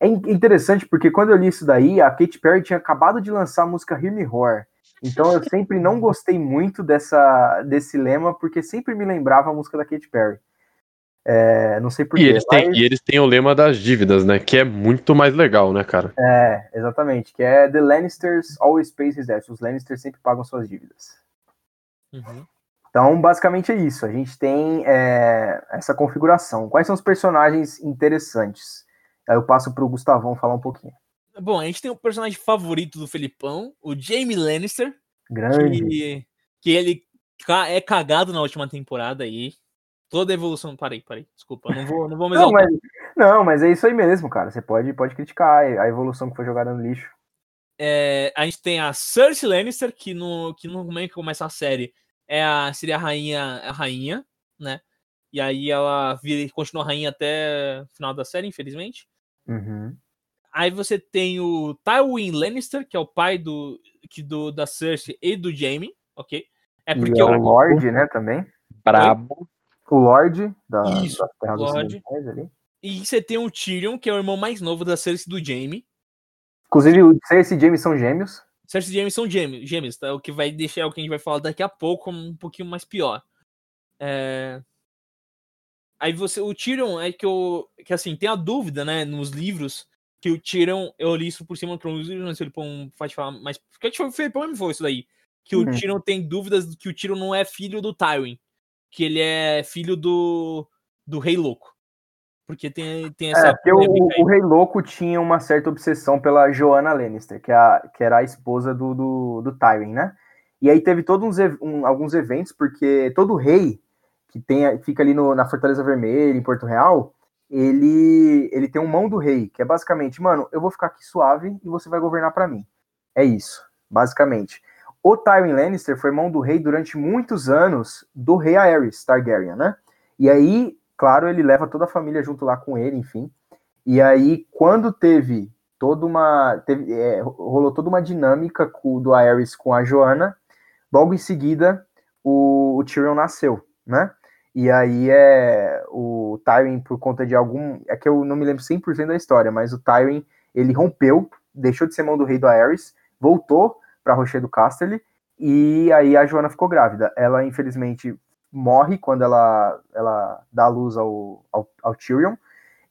É in- interessante porque quando eu li isso daí, a Katy Perry tinha acabado de lançar a música Hear Me Roar. Então eu sempre não gostei muito dessa, desse lema, porque sempre me lembrava a música da Katy Perry. É, não sei E porquê. eles, têm, mas- e eles têm o lema das dívidas, né? Que é muito mais legal, né, cara? É, exatamente. Que é The Lannisters always pays his debts. Os Lannisters sempre pagam suas dívidas. Uhum. Então, basicamente é isso. A gente tem é, essa configuração. Quais são os personagens interessantes? Aí eu passo pro Gustavão falar um pouquinho. Bom, a gente tem o personagem favorito do Felipão, o Jaime Lannister, Grande. que, que ele é cagado na última temporada aí. Toda a evolução. Parei, parei. Desculpa, não vou, não vou me Não mas, não, mas é isso aí mesmo, cara. Você pode, pode criticar a evolução que foi jogada no lixo. É, a gente tem a Cersei Lannister, que no, que no momento que começa a série é a, seria a rainha, a rainha, né? E aí ela vira, continua rainha até o final da série, infelizmente. Uhum. Aí você tem o Tywin Lannister, que é o pai do, que do da Cersei e do Jaime, ok? É E porque é o o, Lorde, né, também. Brabo. O Lorde da, Isso, das terras Lorde. ali. E você tem o Tyrion, que é o irmão mais novo da Cersei e do Jaime. Inclusive, o Cersei e Jaime são gêmeos. Cersei e Jaime são gêmeos, gêmeos, tá? O que vai deixar o que a gente vai falar daqui a pouco um pouquinho mais pior. É... Aí você, o Tyrion é que eu, que assim, tem a dúvida, né, nos livros, que o Tyrion, eu li isso por cima do sei se o Felipão pode falar, mas porque o Felipão me foi isso daí, que Uhum. o Tyrion tem dúvidas que o Tyrion não é filho do Tywin, que ele é filho do, do Rei Louco. Porque tem, tem essa É, porque o, o Rei Louco tinha uma certa obsessão pela Joanna Lannister, que, é a- que era a esposa do, do, do Tywin, né? E aí teve todos um- alguns eventos, porque todo rei que tem, fica ali no- na Fortaleza Vermelha, em Porto Real, ele, ele tem um mão do rei, que é basicamente, mano, eu vou ficar aqui suave e você vai governar pra mim. É isso, basicamente. O Tywin Lannister foi mão do rei durante muitos anos do rei Aerys Targaryen, né? E aí, claro, ele leva toda a família junto lá com ele, enfim. E aí, quando teve toda uma. Teve, é, rolou toda uma dinâmica com, do Aerys com a Joanna, logo em seguida o, o Tyrion nasceu, né? E aí é o Tywin, por conta de algum. É que eu não me lembro 100% da história, mas o Tywin ele rompeu, deixou de ser mão do rei do Aerys, voltou para Rocher do Casterly, e aí a Joanna ficou grávida. Ela, infelizmente, morre quando ela, ela dá luz ao, ao, ao Tyrion.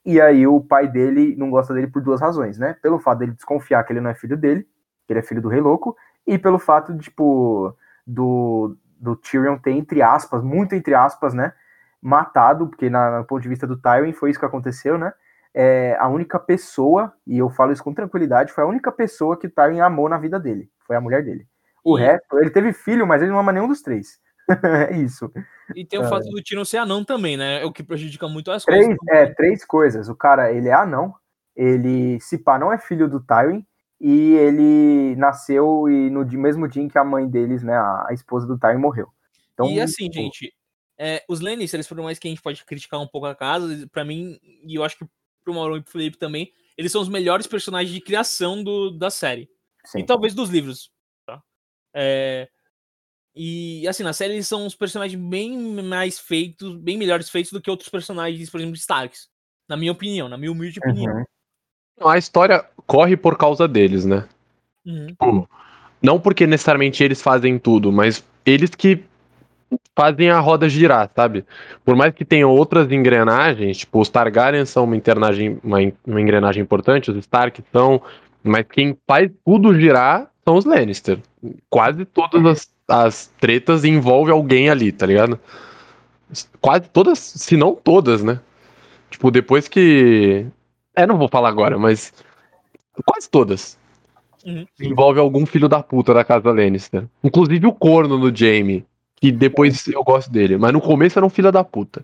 E aí o pai dele não gosta dele por duas razões, né? Pelo fato dele desconfiar que ele não é filho dele, que ele é filho do Rei Louco, e pelo fato de, tipo, do, do Tyrion ter, entre aspas, muito entre aspas, né? Matado, porque na, no ponto de vista do Tywin foi isso que aconteceu, né? É, a única pessoa, e eu falo isso com tranquilidade, foi a única pessoa que o Tywin amou na vida dele. Foi a mulher dele. O resto, ele teve filho, mas ele não ama nenhum dos três. É isso. E tem o É. fato do Tyrion ser anão também, né? É o que prejudica muito as Três, coisas. é, três coisas. O cara, ele é anão, ele, se pá, não é filho do Tywin, e ele nasceu e no mesmo dia em que a mãe deles, né, a, a esposa do Tywin morreu. Então, e assim, tipo, gente, é, os Lannisters, por mais que a gente pode criticar um pouco a casa, pra mim, e eu acho que pro Mauro e pro Felipe também, eles são os melhores personagens de criação do, da série. sim. E talvez dos livros. Tá? É, e assim, na série eles são uns personagens bem mais feitos, bem melhores feitos do que outros personagens, por exemplo, de Starks. Na minha opinião, na minha humilde opinião. Uhum. A história corre por causa deles, né? Uhum. Tipo, não porque necessariamente eles fazem tudo, mas eles que fazem a roda girar, sabe? Por mais que tenham outras engrenagens, tipo, os Targaryen são uma, internagem, uma, uma engrenagem importante, os Stark são, mas quem faz tudo girar são os Lannister. Quase todas as, as tretas envolvem alguém ali, tá ligado? Quase todas, se não todas, né? Tipo, depois que. É, não vou falar agora, mas. Quase todas Uhum. envolve algum filho da puta da casa Lannister. Inclusive o corno no Jaime, que depois eu gosto dele, mas no começo era um filho da puta.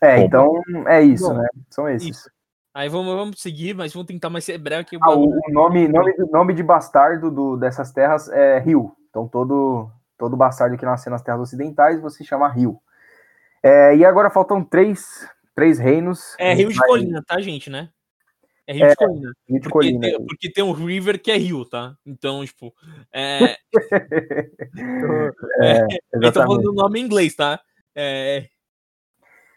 É, Bom. então é isso, Bom, né? São esses. Isso. Aí vamos, vamos seguir, mas vamos tentar mais ser breve aqui. Ah, o, o nome, nome, nome de bastardo do, dessas terras é Rio. Então todo, todo bastardo que nasceu nas terras ocidentais você chama Rio. É, e agora faltam três, três reinos. É Rio de Colina, tá, gente, né? É Rio de Colina. Rio de Porque, Colina. tem, porque tem um River que é Rio, tá? Então, tipo. É, É, ele tá exatamente. falando o nome em inglês, tá? É,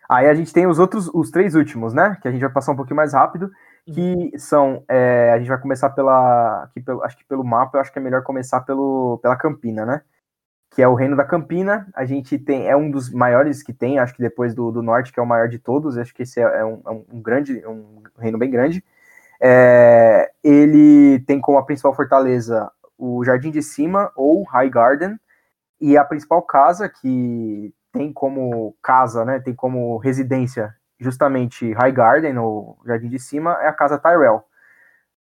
Aí a gente tem os outros, os três últimos, né? Que a gente vai passar um pouquinho mais rápido. Que são. é, a gente vai começar pela. Aqui pelo, acho que pelo mapa, eu acho que é melhor começar pelo, pela Campina, né? Que é o Reino da Campina. A gente tem. É um dos maiores que tem, acho que depois do, do norte, que é o maior de todos. Acho que esse é, é um, é um grande. um reino bem grande. É, ele tem como a principal fortaleza o Jardim de Cima ou High Garden. E a principal casa que tem como casa, né, tem como residência justamente High Garden, ou Jardim de Cima, é a casa Tyrell,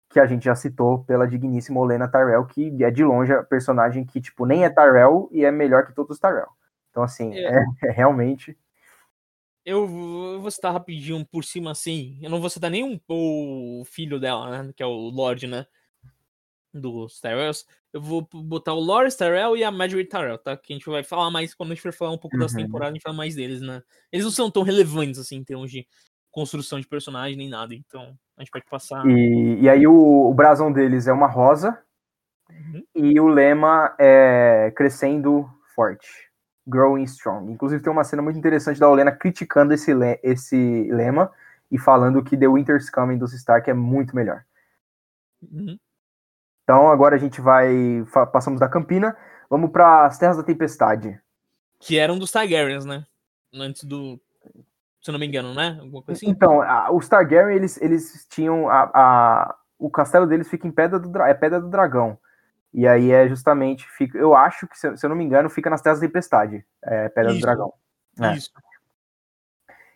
que a gente já citou pela digníssima Olena Tyrell, que é de longe a personagem que, tipo, nem é Tyrell e é melhor que todos os Tyrell. Então, assim, É. é, é realmente... eu vou eu vou citar rapidinho por cima assim. Eu não vou citar nem um, o filho dela, né? Que é o Lorde, né? Dos Tyrells. Eu vou botar o Loras Tyrell e a Marjorie Tyrell, tá? Que a gente vai falar mais quando a gente for falar um pouco das Uhum. temporadas, a gente fala mais deles, né? Eles não são tão relevantes assim em termos de construção de personagem nem nada. Então a gente pode passar. E, e aí o, o brasão deles é uma rosa Uhum. e o lema é crescendo forte. growing strong. Inclusive tem uma cena muito interessante da Olena criticando esse, le esse lema e falando que The Winter's Coming dos Stark é muito melhor. Uhum. Então agora a gente vai passamos da Campina, vamos para as Terras da Tempestade, que eram dos Targaryens, né? Antes do se eu não me engano, né? Assim. Então, a, os Targaryen, eles, eles tinham a, a, o castelo deles fica em Pedra do, é Pedra do Dragão. E aí é justamente, fica, eu acho que, se, se eu não me engano, fica nas Terras da Tempestade, é, Pedra Isso. do Dragão. É. Isso.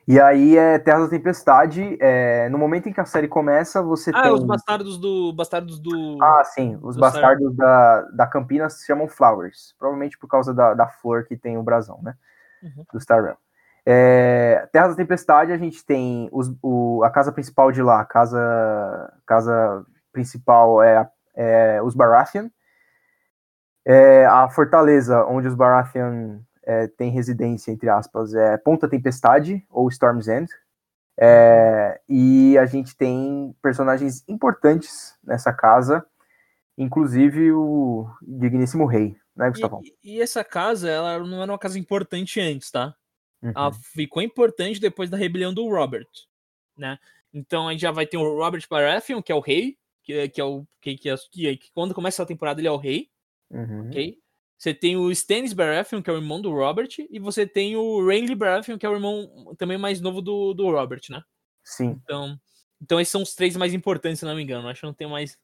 E aí é Terra da Tempestade, é, no momento em que a série começa, você ah, tem... os bastardos do... Bastardos do... Ah, sim, os do bastardos da, da Campina se chamam Flowers, provavelmente por causa da, da flor que tem o brasão, né? Uhum. Do Star Realm. É, Terra da Tempestade, a gente tem os, o, a casa principal de lá, a casa, casa principal é, é os Baratheon, é, a fortaleza onde os Baratheon é, têm residência, entre aspas, é Ponta Tempestade, ou Storm's End, é, e a gente tem personagens importantes nessa casa, inclusive o digníssimo rei, né, Gustavo? E, e, essa casa, ela não era uma casa importante antes, tá? Uhum. Ela ficou importante depois da rebelião do Robert, né? Então a gente já vai ter o Robert Baratheon, que é o rei, que, que é o que, que, é, que, que quando começa a temporada ele é o rei, Uhum. ok? Você tem o Stannis Baratheon, que é o irmão do Robert, e você tem o Renly Baratheon, que é o irmão também mais novo do, do Robert, né? Sim. Então, então esses são os três mais importantes, se não me engano. Acho que não tem mais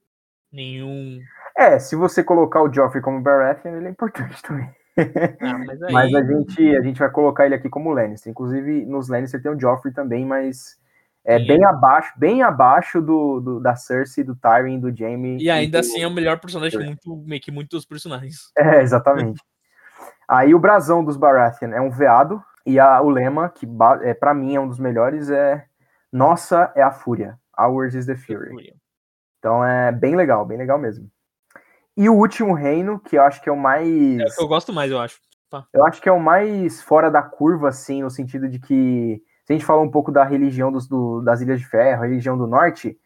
nenhum. É, se você colocar o Joffrey como Baratheon, ele é importante também. Ah, mas, aí... mas a gente, a gente vai colocar ele aqui como Lannister. Inclusive, nos Lannister tem o Joffrey também, mas é Sim. bem abaixo, bem abaixo do, do da Cersei, do Tyrion, do Jaime. E ainda do... assim é o melhor personagem que muito, meio que muitos personagens. É, exatamente. Aí o brasão dos Baratheon é um veado, e a, o lema, que é, para mim é um dos melhores, é Nossa é a Fúria. Ours is the Fury. Então é bem legal, bem legal mesmo. E o último reino, que eu acho que é o mais. É eu gosto mais, eu acho. Tá. Eu acho que é o mais fora da curva, assim, no sentido de que. Se a gente falar um pouco da religião dos, do, das Ilhas de Ferro, a religião do Norte,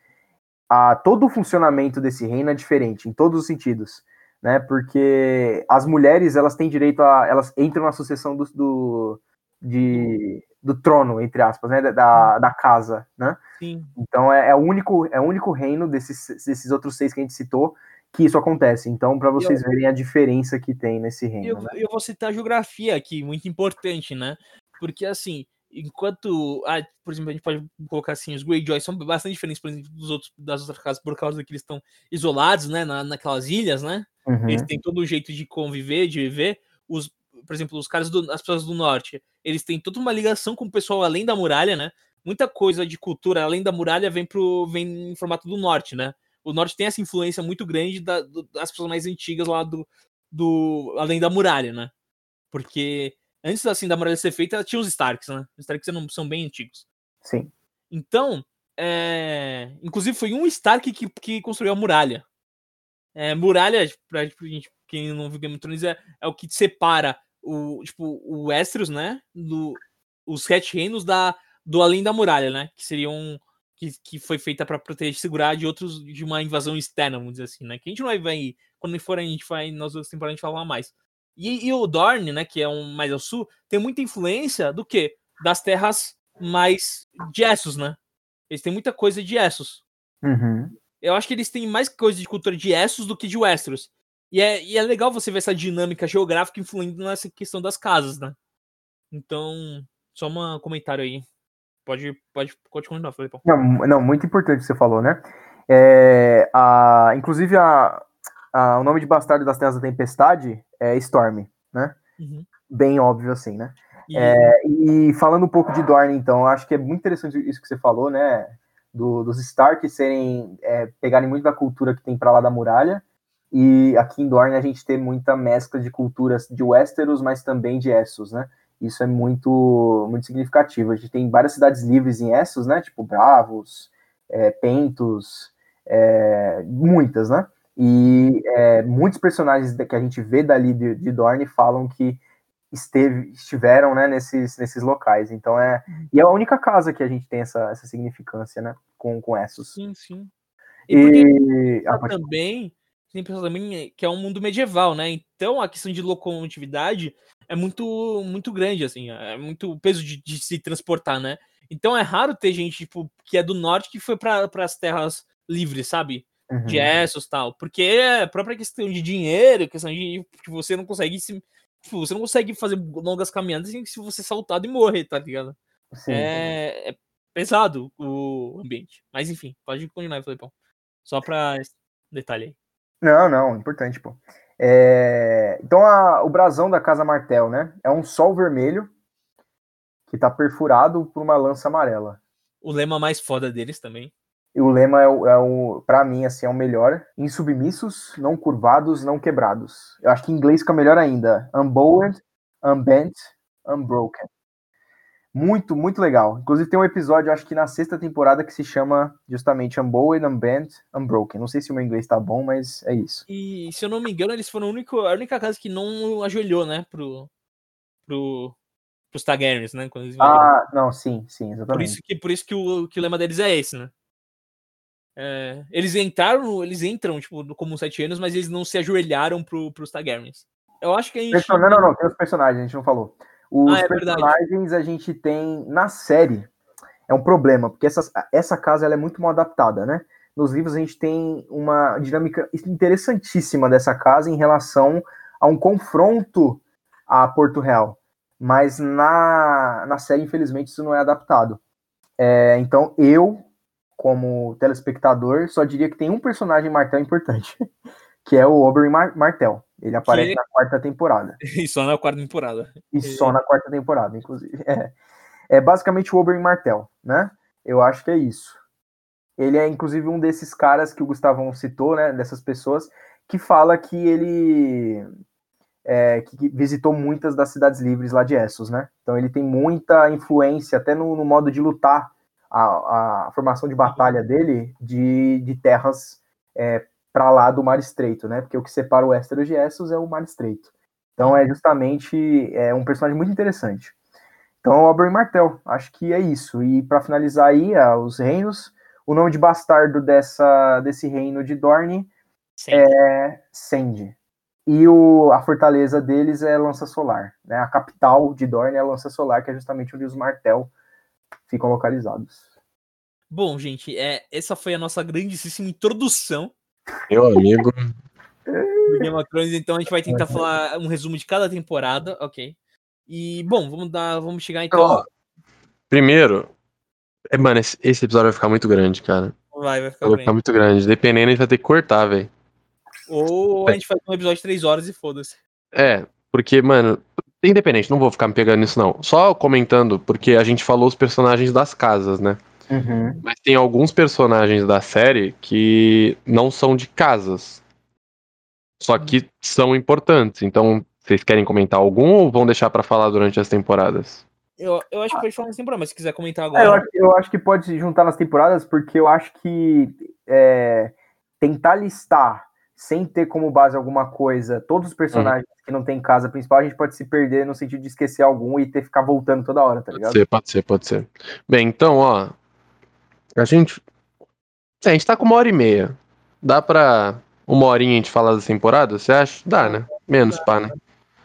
a, todo o funcionamento desse reino é diferente, em todos os sentidos. Né? Porque as mulheres, elas têm direito a. Elas entram na sucessão do, do, de, do trono, entre aspas, né? Da, da casa, né? Sim. Então é, é, o único, é o único reino desses, desses outros seis que a gente citou que isso acontece. Então, para vocês eu, verem a diferença que tem nesse reino. Eu, né? eu vou citar a geografia aqui, muito importante, né? Porque assim, enquanto, ah, por exemplo, a gente pode colocar assim, os Greyjoy são bastante diferentes, por exemplo, dos outros, das outras casas, por causa que eles estão isolados, né, na, naquelas ilhas, né? Uhum. Eles têm todo o jeito de conviver, de viver. Os, por exemplo, os caras, do, as pessoas do norte, eles têm toda uma ligação com o pessoal além da muralha, né? Muita coisa de cultura além da muralha vem pro, vem em formato do norte, né? O norte tem essa influência muito grande da, do, das pessoas mais antigas lá do, do além da muralha, né? Porque antes assim da muralha ser feita, tinha os Starks, né? Os Starks são, são bem antigos. Sim. Então, é... inclusive foi um Stark que, que construiu a muralha. É, muralha, pra gente, quem não viu Game of Thrones, é, é o que separa o, tipo, o Westeros, né? Do, os sete reinos da, do além da muralha, né? Que seriam que, que foi feita para proteger e segurar de outros de uma invasão externa, vamos dizer assim, né? Que a gente não vai ver quando for a gente vai nas outras temporadas a gente falar mais. E, e, o Dorne, né, que é um mais ao sul, tem muita influência do que das terras mais de Essos, né? Eles têm muita coisa de Essos. Uhum. Eu acho que eles têm mais coisa de cultura de Essos do que de Westeros. E é, e é legal você ver essa dinâmica geográfica influindo nessa questão das casas, né? Então, só um comentário aí. Pode, pode, pode continuar, Felipão. Não, não, muito importante o que você falou, né? É, a, inclusive, a, a, o nome de bastardo das Terras da Tempestade é Storm, né? Uhum. Bem óbvio assim, né? E... É, e falando um pouco de Dorne, então, acho que é muito interessante isso que você falou, né? Do, dos Stark serem, é, pegarem muito da cultura que tem para lá da muralha, e aqui em Dorne a gente tem muita mescla de culturas de Westeros, mas também de Essos, né? Isso é muito, muito significativo. A gente tem várias cidades livres em Essos, né? Tipo Bravos, é, Pentos, é, muitas, né? E é, muitos personagens que a gente vê dali de, de Dorne falam que esteve, estiveram né, nesses, nesses locais. Então é. E é a única casa que a gente tem essa, essa significância, né? Com, com Essos. Sim, sim. E, e ah, também tem pensar também que é um mundo medieval, né? Então a questão de locomotividade é muito muito grande, assim, é muito peso de, de se transportar, né? Então é raro ter gente tipo, que é do norte que foi para as terras livres, sabe? Uhum. De Essos e tal. Porque é a própria questão de dinheiro, questão de que você não consegue se. Tipo, você não consegue fazer longas caminhadas sem se você saltado e morrer, tá ligado? Sim. É, é pesado o ambiente. Mas enfim, pode continuar, Felipão. Só pra detalhe aí. Não, não, importante, pô. É, Então, a- o brasão da Casa Martel, né? É um sol vermelho que tá perfurado por uma lança amarela. O lema mais foda deles também. E o lema é o, é o para mim, assim, é o melhor. Insubmissos, não curvados, não quebrados. Eu acho que em inglês fica melhor ainda. Unbowed, unbent, unbroken. Muito, muito legal. Inclusive tem um episódio, acho que na sexta temporada, que se chama justamente Unbowed, Unbent, Unbroken. Não sei se o meu inglês tá bom, mas é isso. E se eu não me engano, eles foram a única, a única casa que não ajoelhou, né? Pro. pro pros Targaryens, né? Quando eles invadiram. Ah, não, sim, sim, Por exatamente. isso que, por isso que, o, que o lema deles é esse, né? É, eles entraram, eles entram, tipo, como sete anos, mas eles não se ajoelharam pro, pros Targaryens. Eu acho que a gente. Person- Não, não, não, tem os personagens, a gente não falou. Os Ah, é verdade. personagens a gente tem na série. É um problema, porque essa, essa casa ela é muito mal adaptada, né? Nos livros a gente tem uma dinâmica interessantíssima dessa casa em relação a um confronto a Porto Real. Mas na, na série, infelizmente, isso não é adaptado. É, então, eu, como telespectador, só diria que tem um personagem Martel importante, que é o Oberyn Mar- Martel. Ele aparece Que- na quarta temporada. E só na quarta temporada. E só na quarta temporada, inclusive. É, é basicamente o Oberyn Martel, né? Eu acho que é isso. Ele é, inclusive, um desses caras que o Gustavão citou, né? Dessas pessoas, que fala que ele é, que visitou muitas das cidades livres lá de Essos, né? Então ele tem muita influência, até no, no modo de lutar, a, a formação de batalha dele de, de terras é, para lá do Mar Estreito, né? Porque o que separa o Westeros de Essos é o Mar Estreito. Então é justamente é um personagem muito interessante. Então é o Oberyn Martel, acho que é isso. E para finalizar aí ah, os reinos, o nome de bastardo dessa, desse reino de Dorne Sim. é Send. E o, a fortaleza deles é Lança Solar. Né? A capital de Dorne é Lança Solar, que é justamente onde os Martel ficam localizados. Bom, gente, é, essa foi a nossa grandíssima introdução Meu amigo. do Game of Thrones, então a gente vai tentar falar um resumo de cada temporada, ok? E, bom, vamos dar, vamos chegar então. Ó, primeiro, é, mano, esse, esse episódio vai ficar muito grande, cara. Vai, vai ficar Vai ficar muito grande. Dependendo, a gente vai ter que cortar, velho. Ou a gente faz um episódio de três horas e foda-se. É, porque, mano, independente, não vou ficar me pegando nisso, não. Só comentando, porque a gente falou os personagens das casas, né? Mas tem alguns personagens da série que não são de casas. Só que são importantes. Então, vocês querem comentar algum ou vão deixar pra falar durante as temporadas? Eu, eu acho que pode falar nesse temporada, mas se quiser comentar É, eu, agora. acho, eu acho que pode se juntar nas temporadas, porque eu acho que é, tentar listar sem ter como base alguma coisa todos os personagens que não tem casa principal, a gente pode se perder no sentido de esquecer algum e ter que ficar voltando toda hora, tá Pode ligado? ser, pode ser, pode ser. Bem, então, ó. A gente. É, a gente tá com uma hora e meia. Dá pra uma horinha a gente falar das temporadas? Você acha? Dá, né? Menos pá, né?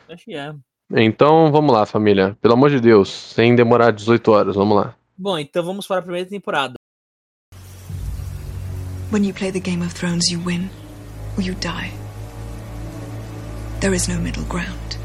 Acho que é. Então, vamos lá, família. Pelo amor de Deus, sem demorar 18 horas, vamos lá. Bom, então vamos para a primeira temporada. When you play the Game of Thrones, you win or you die. There is no middle ground.